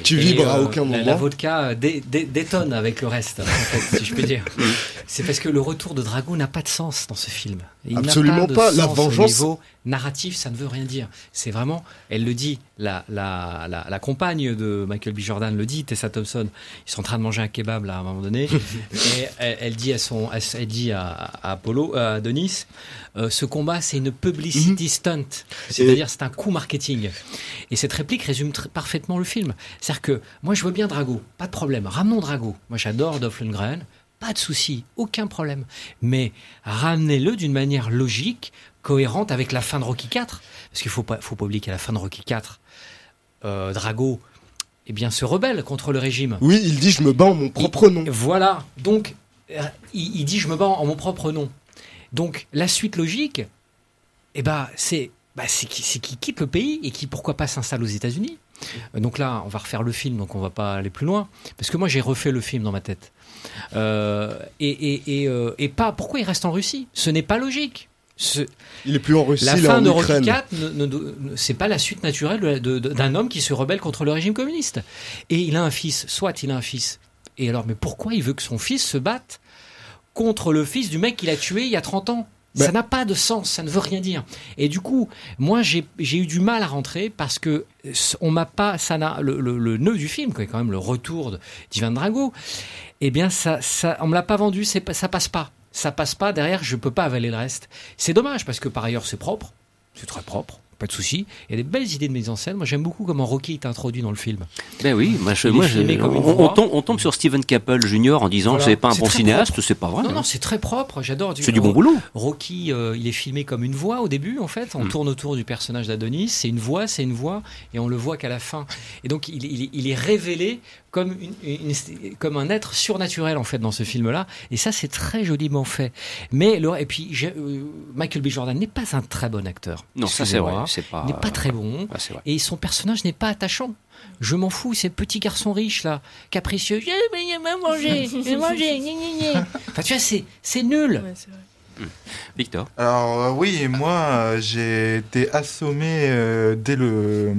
Tu Et, vibres à euh, aucun la- moment. La vodka euh, dé- dé- détonne avec le reste, en fait, si je puis dire. C'est parce que le retour de Drago n'a pas de sens dans ce film. Il Absolument pas. La sens au vengeance- niveau narratif, ça ne veut rien dire. C'est vraiment, elle le dit, la, la, la, la compagne de Michael B. Jordan le dit, Tessa Thompson. Ils sont en train de manger un kebab là à un moment donné, et elle, elle dit à son, elle, elle dit à, à Apollo, à Denis, euh, ce combat c'est une publicity stunt, c'est-à-dire c'est un coup marketing. Et cette réplique résume parfaitement le film. C'est-à-dire que moi je veux bien Drago, pas de problème. Ramenons Drago. Moi j'adore Dolph Lundgren, pas de souci, aucun problème. Mais ramenez-le d'une manière logique, cohérente avec la fin de Rocky 4. Parce qu'il faut pas, faut pas oublier qu'à la fin de Rocky 4, euh, Drago, eh bien, se rebelle contre le régime. Oui, il dit je me bats en mon propre nom. Voilà. Donc, euh, il, il dit je me bats en mon propre nom. Donc, la suite logique, eh ben, c'est bah, c'est qu'il quitte le pays et qui pourquoi pas s'installe aux États-Unis. Euh, Donc là, on va refaire le film, donc on va pas aller plus loin, parce que moi j'ai refait le film dans ma tête. Euh, et, et, et, et pas pourquoi il reste en Russie? Ce n'est pas logique. Ce- Il est plus en Russie, la fin en de Rocky Ukraine. 4, ne- ne- ne- c'est pas la suite naturelle d'un homme qui se rebelle contre le régime communiste. Et il a un fils, soit il a un fils. Et alors, mais pourquoi il veut que son fils se batte contre le fils du mec qu'il a tué il y a 30 ans? Bah- ça n'a pas de sens, ça ne veut rien dire. Et du coup, moi, j'ai eu du mal à rentrer parce que on m'a pas, ça n'a le, le, le nœud du film, qui est quand même le retour de- d'Ivan Drago. Eh bien, ça, ça, on me l'a pas vendu, c'est ça passe pas, ça passe pas. Derrière, je peux pas avaler le reste. C'est dommage parce que par ailleurs, c'est propre, c'est très propre. pas de souci. Il y a des belles idées de mise en scène. Moi, j'aime beaucoup comment Rocky est introduit dans le film. Ben oui, moi, je, moi, on, tombe, on tombe sur Steven Caple Jr. en disant Voilà. que c'est pas un bon cinéaste, c'est pas vrai. Non, hein. non, c'est très propre. J'adore. C'est du bon boulot. Rocky, euh, il est filmé comme une voix au début, en fait. On Mm. tourne autour du personnage d'Adonis. C'est une voix, c'est une voix, et on le voit qu'à la fin. Et donc, il, il- il est révélé comme, une, une- comme un être surnaturel, en fait, dans ce film-là. Et ça, c'est très joliment fait. Mais, le- et puis, euh, Michael B. Jordan n'est pas un très bon acteur. Non, ça c'est vrai. C'est pas. N'est pas très bon. Ah, vrai. Et son personnage n'est pas attachant. Je m'en fous, c'est le petit garçon riche là, capricieux. Je vais manger, je vais manger, gna, gna, gna. Enfin, tu vois, c'est, c'est nul. Ouais, vrai. Victor. Alors euh, oui, moi euh, j'ai été assommé euh, dès le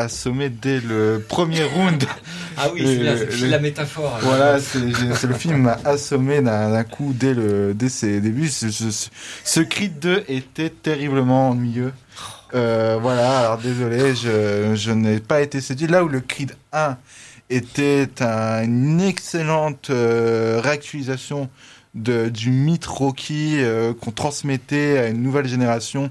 assommé dès le premier round. Ah oui, c'est, la, le- la métaphore. Voilà, c'est le film m'a assommé d'un d'un coup dès le dès ses débuts. Ce, ce, ce Creed 2 était terriblement ennuyeux. Euh, voilà, alors désolé, je, je n'ai pas été séduit. Là où le Creed 1 était un- une excellente euh, réactualisation du mythe Rocky euh, qu'on transmettait à une nouvelle génération.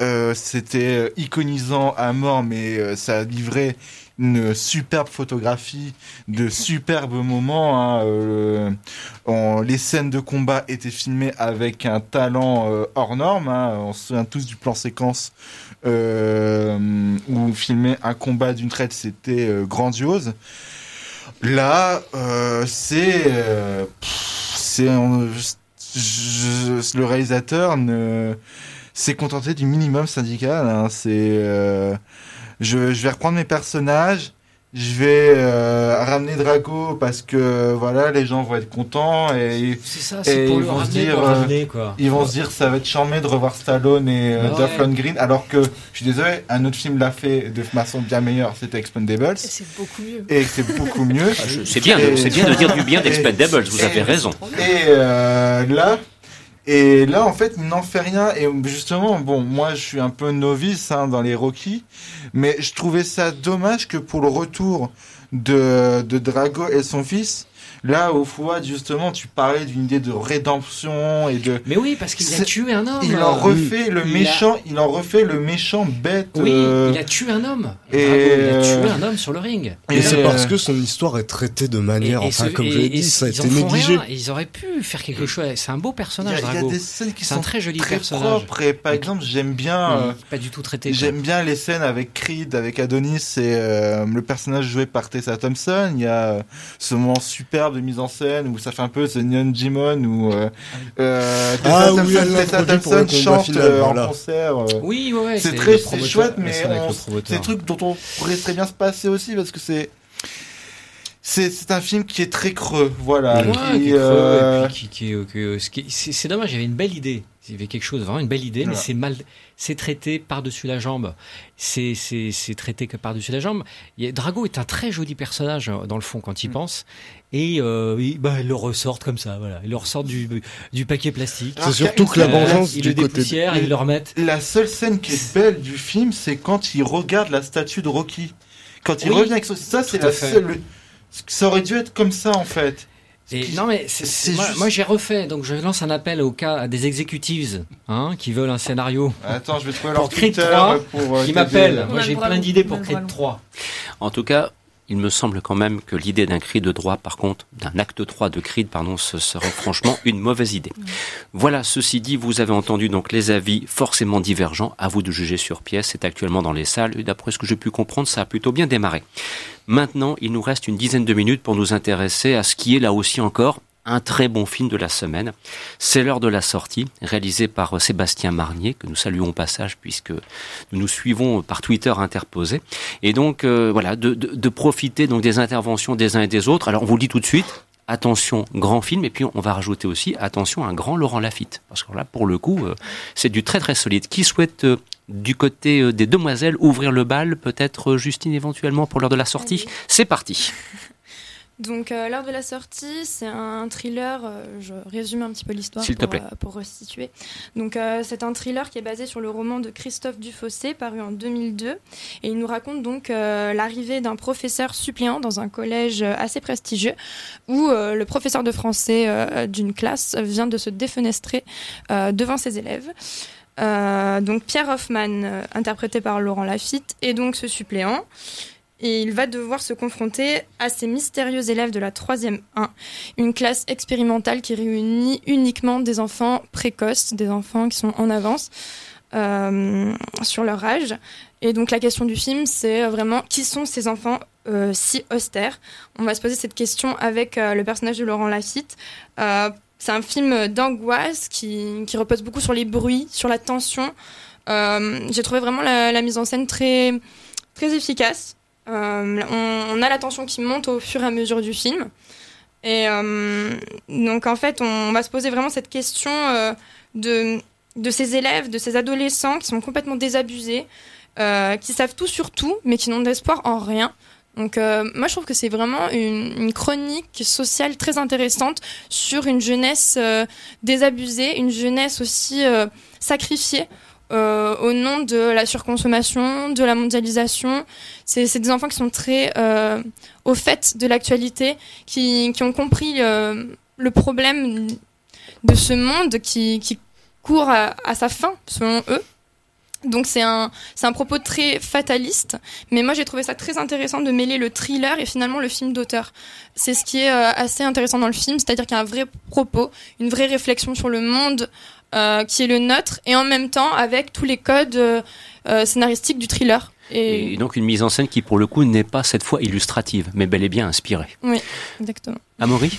Euh, C'était euh, iconisant à mort, mais euh, ça livrait une superbe photographie, de superbes moments. hein, les scènes de combat étaient filmées avec un talent hors norme. hein, on se souvient tous du plan séquence euh, où filmer un combat d'une traite, c'était grandiose. Là, c'est le réalisateur ne s'est contenté du minimum syndical. hein, c'est euh, je vais reprendre mes personnages. Je vais euh, ramener Drago parce que voilà les gens vont être contents et C'est ça, Et c'est pour ils le vont se dire, euh, ramener, quoi. ils vont se dire ça va être charmé de revoir Stallone et euh, ouais. Lundgren alors que je suis désolé un autre film l'a fait de façon bien meilleure c'était Expendables Et c'est beaucoup mieux. et c'est beaucoup mieux Ah, C'est bien, c'est bien de dire du bien d'Expendables. Vous avez raison. et euh, là et là en fait il n'en fait rien. Et justement bon moi je suis un peu novice hein, dans les Rocky mais je trouvais ça dommage que pour le retour de, de Drago et son fils là au Fouad justement tu parlais d'une idée de rédemption et de Mais oui, parce qu'il a tué un homme. il en refait le Il a- méchant, il en refait le méchant bête. Oui, euh, il a tué un homme. et, Bravo, il a euh, tué un homme sur le ring. Et Et c'est euh, parce que son histoire est traitée de manière, Et- et enfin, ce- comme je l'ai dit, ça a ils été négligé. Ils auraient pu faire quelque chose. C'est un beau il y, personnage, a, il y a Drago. des scènes qui C'est un sont très joli très personnage. propres et par exemple j'aime bien, euh, pas du tout traité. j'aime bien les scènes avec Creed, avec Adonis et euh, le personnage joué par Tessa Thompson. Il y a ce moment superbe de mise en scène où ça fait un peu The Neon Demon où euh, euh, Tessa Ah oui, Thompson, Tessa pour le Thompson combat chante euh, voilà. en concert. euh, Oui, ouais, ouais. c'est très c'est chouette mais c'est des trucs dont on pourrait très bien se passer aussi parce que c'est c'est c'est un film qui est très creux voilà Ouais, euh, euh, ce c'est dommage, il y avait une belle idée. Il y avait quelque chose, vraiment une belle idée, mais c'est mal, c'est traité par-dessus la jambe. C'est, c'est, c'est traité que par-dessus la jambe. Drago est un très joli personnage, euh, dans le fond, quand il Mm. pense. Et, euh, bah, il le ressortent comme ça, voilà. Il le ressortent du, du paquet plastique. C'est surtout que la vengeance il du le côté de... ils le remettent. La seule scène qui est belle du film, c'est quand il regarde la statue de Rocky. Quand il Oui, revient avec son... Ça, c'est la fait. seule... Ça aurait dû être comme ça, en fait. Et qui- non mais c'est- moi, juste- moi, j'ai refait donc je lance un appel au cas à des executives hein, qui veulent un scénario Attends, je vais trouver leur Twitter 3, pour, euh, qui m'appellent. Moi a j'ai plein d'idées pour Creed bras long. 3. En tout cas, il me semble quand même que l'idée d'un cri de droit, par contre, d'un acte 3 de Creed, pardon, ce serait franchement une mauvaise idée. Voilà, ceci dit, vous avez entendu donc les avis forcément divergents. À vous de juger sur pièce. C'est actuellement dans les salles. Et d'après ce que j'ai pu comprendre, ça a plutôt bien démarré. Maintenant, il nous reste une dizaine de minutes pour nous intéresser à ce qui est là aussi encore un très bon film de la semaine. C'est l'heure de la sortie, réalisé par euh, Sébastien Marnier, que nous saluons au passage puisque nous nous suivons par Twitter interposé. Et donc, euh, voilà, de, de, de profiter donc des interventions des uns et des autres. Alors, on vous le dit tout de suite, attention, grand film, et puis on va rajouter aussi, attention, un grand Laurent Lafitte. Parce que là, pour le coup, euh, c'est du très très solide. Qui souhaite, euh, du côté euh, des demoiselles, ouvrir le bal Peut-être euh, Justine éventuellement pour l'heure de la sortie? C'est parti Donc, euh, l'heure de la sortie, c'est un thriller. euh, je résume un petit peu l'histoire pour, euh, pour restituer. Donc, euh, c'est un thriller qui est basé sur le roman de Christophe Dufossé, paru en 2002. Et il nous raconte donc l'arrivée d'un professeur suppléant dans un collège assez prestigieux, où le professeur de français d'une classe vient de se défenestrer devant ses élèves. Donc Pierre Hoffman, interprété par Laurent Lafitte, est donc ce suppléant. Et il va devoir se confronter à ces mystérieux élèves de la 3e 1, une classe expérimentale qui réunit uniquement des enfants précoces, des enfants qui sont en avance euh, sur leur âge. Et donc la question du film, c'est vraiment qui sont ces enfants euh, si austères? On va se poser cette question avec euh, le personnage de Laurent Lafitte. C'est un film d'angoisse qui, repose beaucoup sur les bruits, sur la tension. J'ai trouvé vraiment la, mise en scène très efficace. Euh, on, a la tension qui monte au fur et à mesure du film. Et euh, donc en fait, on, va se poser vraiment cette question de, de ces élèves, de ces adolescents qui sont complètement désabusés, qui savent tout sur tout, mais qui n'ont d'espoir en rien. Donc euh, moi je trouve que c'est vraiment une, chronique sociale très intéressante sur une jeunesse euh, désabusée, une jeunesse aussi euh, sacrifiée euh, au nom de la surconsommation, de la mondialisation. C'est des enfants qui sont très euh, au fait de l'actualité, qui, ont compris le problème de ce monde qui, court à, sa fin selon eux. Donc c'est un, un propos très fataliste, mais moi j'ai trouvé ça très intéressant de mêler le thriller et finalement le film d'auteur. C'est ce qui est euh, assez intéressant dans le film, c'est-à-dire qu'il y a un vrai propos, une vraie réflexion sur le monde euh, qui est le nôtre, et en même temps avec tous les codes euh, scénaristiques du thriller. Et... et... donc une mise en scène qui pour le coup n'est pas cette fois illustrative, mais bel et bien inspirée. Oui, exactement. Amaury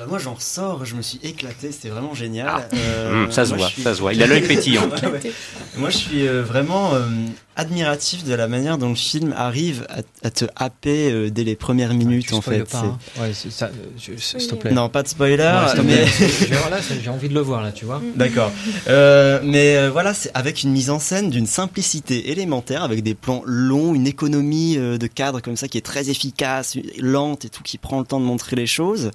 euh, moi j'en ressors, je me suis éclaté, c'était vraiment génial. Ah. Euh, mmh, ça se voit, suis... ça se voit. Il a l'œil pétillant. ouais, ouais. Moi je suis euh, vraiment euh, admiratif de la manière dont le film arrive à, à te happer euh, dès les premières minutes ah, en fait. Pas, hein. ouais, ça, s'il te plaît. Non, pas de spoiler. Ouais, mais là, j'ai envie de le voir là, tu vois. D'accord. Euh, mais voilà, c'est avec une mise en scène d'une simplicité élémentaire, avec des plans longs, une économie de cadre comme ça qui est très efficace, lente et tout, qui prend le temps de montrer les choses.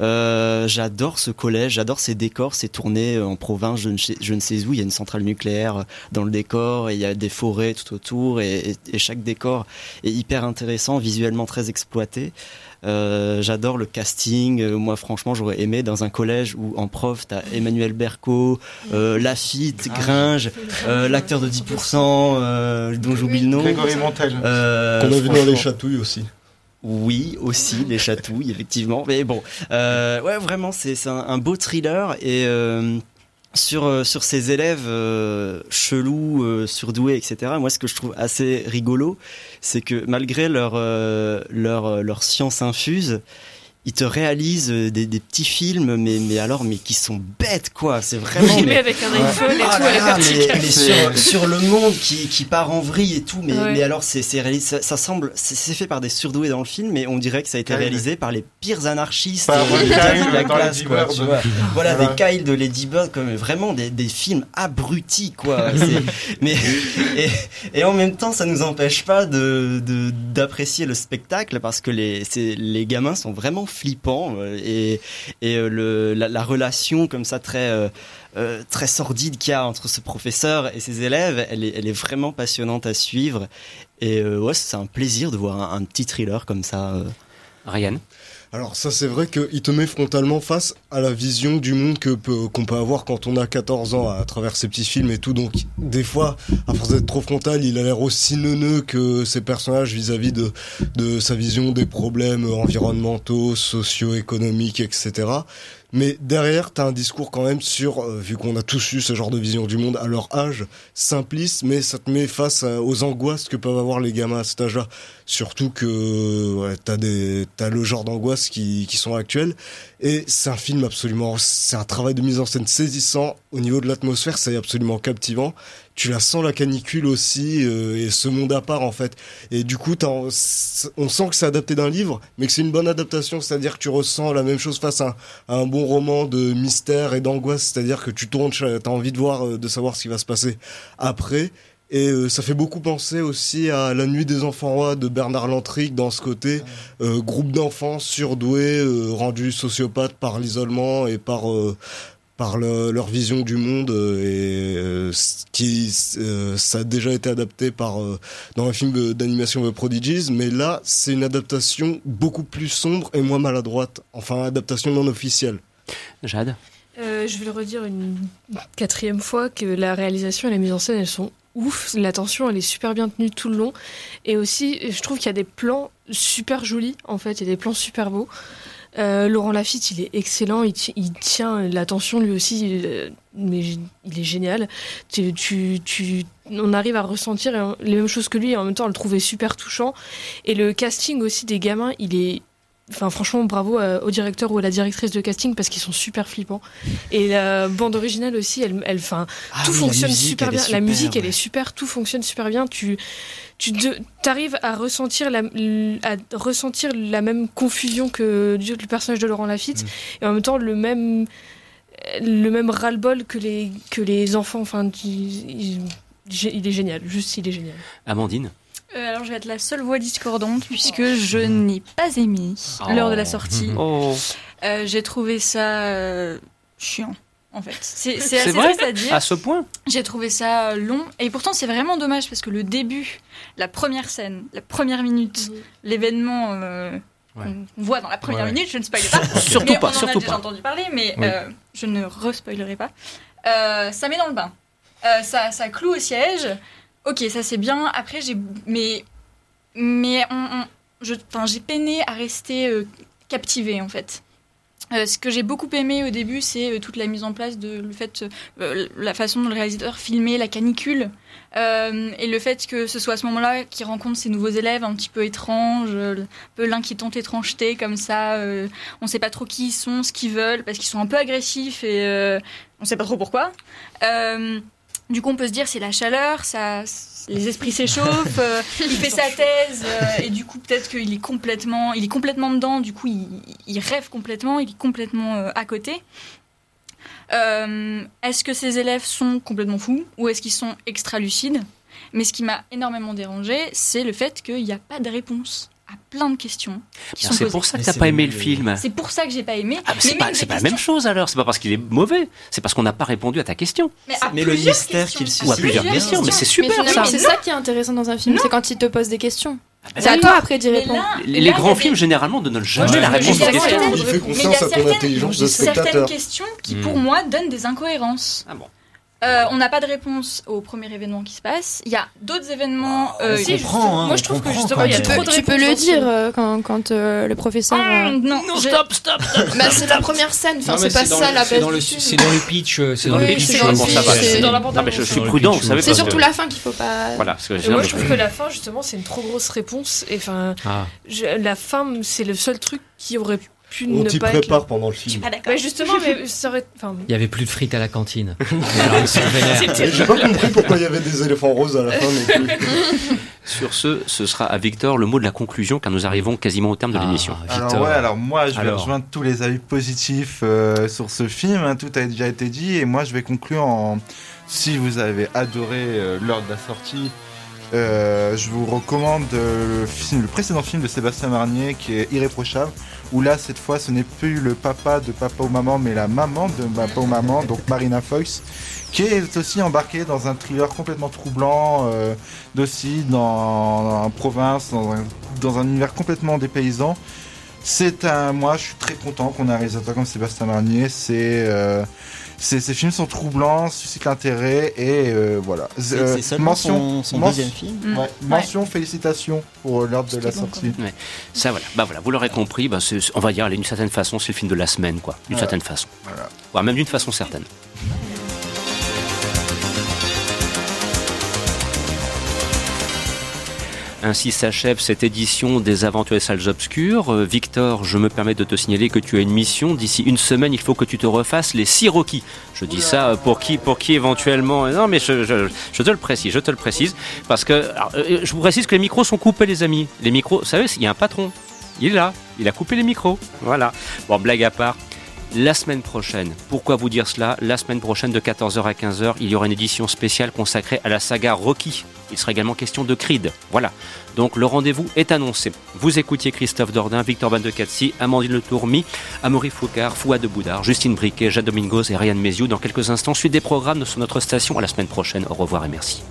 Euh, j'adore ce collège, j'adore ces décors, c'est tourné en province, je ne, sais, je ne sais où. Il y a une centrale nucléaire dans le décor, et il y a des forêts tout autour, et, et, et chaque décor est hyper intéressant, visuellement très exploité. Euh, j'adore le casting. Euh, moi, franchement, j'aurais aimé dans un collège où en prof, t'as Emmanuel Berco, euh, Lafitte, Gringe, euh, l'acteur de 10%, dont j'oublie le nom. Grégory Montel. Qu'on a vu dans les chatouilles aussi. Oui, aussi les chatouilles, effectivement. Mais bon, euh, ouais, vraiment, c'est un, un, beau thriller et euh, sur euh, sur ces élèves euh, chelous, euh, surdoués, etc. Moi, ce que je trouve assez rigolo, c'est que malgré leur leur leur science infuse, ils te réalisent des, des, petits films, mais, mais alors, mais qui sont bêtes, quoi. C'est vraiment. Mais, avec un iPhone ouais. et ah tout, là, mais, mais sur, sur, le monde qui, qui part en vrille et tout, mais, ouais. mais alors, c'est ça, ça, semble, c'est fait par des surdoués dans le film, mais on dirait que ça a été réalisé par les pires anarchistes de la classe, quoi. Tu vois. Voilà, des Kyle de Lady Bird, comme vraiment des, des films abrutis, quoi. mais et, et, en même temps, ça nous empêche pas de d'apprécier le spectacle parce que les les gamins sont vraiment flippant et, et le, la, la, relation comme ça très euh, euh, très sordide qu'il y a entre ce professeur et ses élèves, elle est, elle est vraiment passionnante à suivre et euh, ouais c'est un plaisir de voir un petit thriller comme ça. Ryan? Alors ça c'est vrai qu'il te met frontalement face à la vision du monde que qu'on peut avoir quand on a 14 ans à travers ces petits films et tout. Donc des fois, à force d'être trop frontal, il a l'air aussi neuneux que ses personnages vis-à-vis de, de sa vision des problèmes environnementaux, socio-économiques, etc. Mais derrière, tu as un discours quand même sur, euh, vu qu'on a tous eu ce genre de vision du monde à leur âge, simpliste, mais ça te met face aux angoisses que peuvent avoir les gamins à cet âge-là. Surtout que ouais, tu as, des, le genre d'angoisse qui, qui sont actuelles. Et c'est un film absolument... C'est un travail de mise en scène saisissant. Au niveau de l'atmosphère, c'est absolument captivant tu la sens la canicule aussi euh, et ce monde à part en fait. Et du coup on sent que c'est adapté d'un livre mais que c'est une bonne adaptation. C'est à dire que tu ressens la même chose face à, un bon roman de mystère et d'angoisse. C'est à dire que tu tournes t'as envie de voir de savoir ce qui va se passer après. Et euh, ça fait beaucoup penser aussi à La Nuit des Enfants Rois de Bernard Lantric dans ce côté euh, groupe d'enfants surdoués, euh, rendus sociopathes par l'isolement et par par le, leur vision du monde et euh, qui euh, ça a déjà été adapté par euh, dans un film d'animation The Prodigies mais là c'est une adaptation beaucoup plus sombre et moins maladroite enfin adaptation non officielle Jade? Euh, je vais le redire une quatrième fois que la réalisation et la mise en scène, elles sont ouf. La tension, elle est super bien tenue tout le long. Et aussi, je trouve qu'il y a des plans super jolis, en fait. Il y a des plans super beaux. Euh, Laurent Lafitte, il est excellent, il, ti- il tient l'attention lui aussi, euh, mais il est génial. On arrive à ressentir euh, les mêmes choses que lui et en même temps à le trouver super touchant. Et le casting aussi des gamins, il est. Enfin, franchement, bravo euh, au directeur ou à la directrice de casting parce qu'ils sont super flippants. Et la bande originale aussi, elle, elle, enfin, Ah tout oui, fonctionne musique, super bien. la super, musique, elle est super, tout fonctionne super bien. Tu, tu de- arrives à ressentir la, à ressentir la même confusion que du- le personnage de Laurent Lafitte Mm. et en même temps le même le même ras-le-bol que les que les enfants. Enfin, il, il est génial. Juste, il est génial. Amandine? Euh, alors je vais être la seule voix discordante puisque je n'ai pas aimé l'heure de la sortie. Oh. Euh, J'ai trouvé ça euh, chiant. En fait, c'est c'est C'est assez vrai à dire. À ce point J'ai trouvé ça long et pourtant c'est vraiment dommage parce que le début, la première scène, la première minute, l'événement euh, Ouais. qu'on voit dans la première Ouais, minute, je ne spoilerai pas. Surtout mais pas, on en surtout a déjà pas. entendu parler, mais Oui. euh, je ne re-spoilerai pas. Euh, ça met dans le bain. Euh, ça, ça cloue au siège. Ok, ça c'est bien. Après, j'ai. Mais. Mais on, on- j'ai peiné à rester euh, captivée en fait. Euh, ce que j'ai beaucoup aimé au début, c'est euh, toute la mise en place de le fait, euh, la façon dont le réalisateur filmait la canicule et le fait que ce soit à ce moment-là qu'il rencontre ses nouveaux élèves un petit peu étranges, un peu l'inquiétante étrangeté comme ça. on sait pas trop qui ils sont, ce qu'ils veulent, parce qu'ils sont un peu agressifs et on sait pas trop pourquoi. Du coup, on peut se dire c'est la chaleur, ça, les esprits s'échauffent. euh, il fait sa thèse euh, et du coup peut-être qu'il est complètement, il est complètement dedans. Du coup, il, il rêve complètement, il est complètement euh, à côté. Est-ce que ces élèves sont complètement fous ou est-ce qu'ils sont extra lucides Mais ce qui m'a énormément dérangé, c'est le fait qu'il n'y a pas de réponse à plein de questions qui sont C'est posées. pour ça que Mais t'as pas aimé le film. C'est pour ça que j'ai pas aimé. Ah, mais c'est Mais pas, c'est la même chose alors, c'est pas parce qu'il est mauvais, c'est parce qu'on n'a pas répondu à ta question. Mais, à Mais le mystère qu'il suscite. Ou à plusieurs plusieurs questions, mais c'est. Mais super finalement, ça. c'est ça qui est intéressant dans un film, c'est quand il te pose des questions. bah C'est à toi après d'y Mais répondre. là- Les là, grands films généralement ne donnent jamais Ouais, la mais réponse aux questions. certaines- Il fait mais confiance il y a à ton certaines- intelligence de certaines spectateur. questions qui, Hmm. pour moi, donnent des incohérences. Ah bon. Euh, on n'a pas de réponse au premier événement qui se passe. Il y a d'autres événements. On euh, comprend, il- hein, Moi, je trouve que justement, quand il y a trop Tu de peux, tu peux le dire euh, quand, quand euh, le professeur. Ah, euh, non, j'ai- stop, stop, stop. Bah, c'est la première scène, enfin, Non, c'est pas dans ça le- la c'est base dans le- du C'est dans le pitch, euh, c'est dans le pitch. c'est dans la Non, mais je suis prudent, pitch, vous savez. C'est surtout la fin qu'il faut pas. Voilà, moi, je trouve que la fin, justement, c'est une trop grosse réponse. Et enfin, Ah. la fin, c'est le seul truc qui aurait pu On ne pas prépare pendant le je suis film. pas d'accord. Justement, mais ça aurait. Enfin, Il y avait plus de frites à la cantine. J'ai pas compris pourquoi il y avait des éléphants roses à la fin non plus. Sur ce, ce sera à Victor le mot de la conclusion car nous arrivons quasiment au terme de Ah, l'émission. Alors Victor. ouais, alors moi je vais Alors. rejoindre tous les avis positifs euh, sur ce film, hein, tout a déjà été dit et moi je vais conclure en si vous avez adoré euh, l'heure de la sortie, euh, je vous recommande euh, le film, le précédent film de Sébastien Marnier qui est irréprochable où là cette fois ce n'est plus le papa de papa ou maman mais la maman de papa ou maman donc Marina Foïs qui est aussi embarquée dans un thriller complètement troublant euh, dans, province dans un, dans un univers complètement dépaysant. C'est un moi je suis très content qu'on ait un réalisateur comme Sébastien Marnier. C'est euh, ces, ces films sont troublants suscitent l'intérêt et euh, voilà C'est Euh, c'est seulement mention son, son mention- deuxième film. Mm. ouais, mention félicitations pour l'heure de la bon, sortie Ça voilà, bah voilà, vous l'aurez compris, bah on va dire, d'une certaine façon, c'est le film de la semaine, quoi, d'une Voilà. certaine façon, Voilà. voire même d'une façon certaine. Ainsi s'achève cette édition des Aventures Salles Obscures. Euh, Victor, je me permets de te signaler que tu as une mission. D'ici une semaine, il faut que tu te refasses les six Rocky. Je dis ça euh, pour qui, pour qui éventuellement. Non, mais je, te le précise, je te le précise. Parce que, euh, je vous précise que les micros sont coupés, les amis. Les micros, vous savez, il y a un patron. Il est là. Il a coupé les micros. Voilà. Bon, blague à part. La semaine prochaine, pourquoi vous dire cela? La semaine prochaine de 14h à 15h, il y aura une édition spéciale consacrée à la saga Rocky. Il sera également question de Creed. Voilà. Donc le rendez-vous est annoncé. Vous écoutiez Christophe Dordain, Victor Van de Catsi, Amandine Le Tourmi, Amaury Foucard, Fouad de Boudard, Justine Briquet, Jade Domingos et Ryan Méziou. Dans quelques instants, suite des programmes sur notre station. À la semaine prochaine. Au revoir et merci.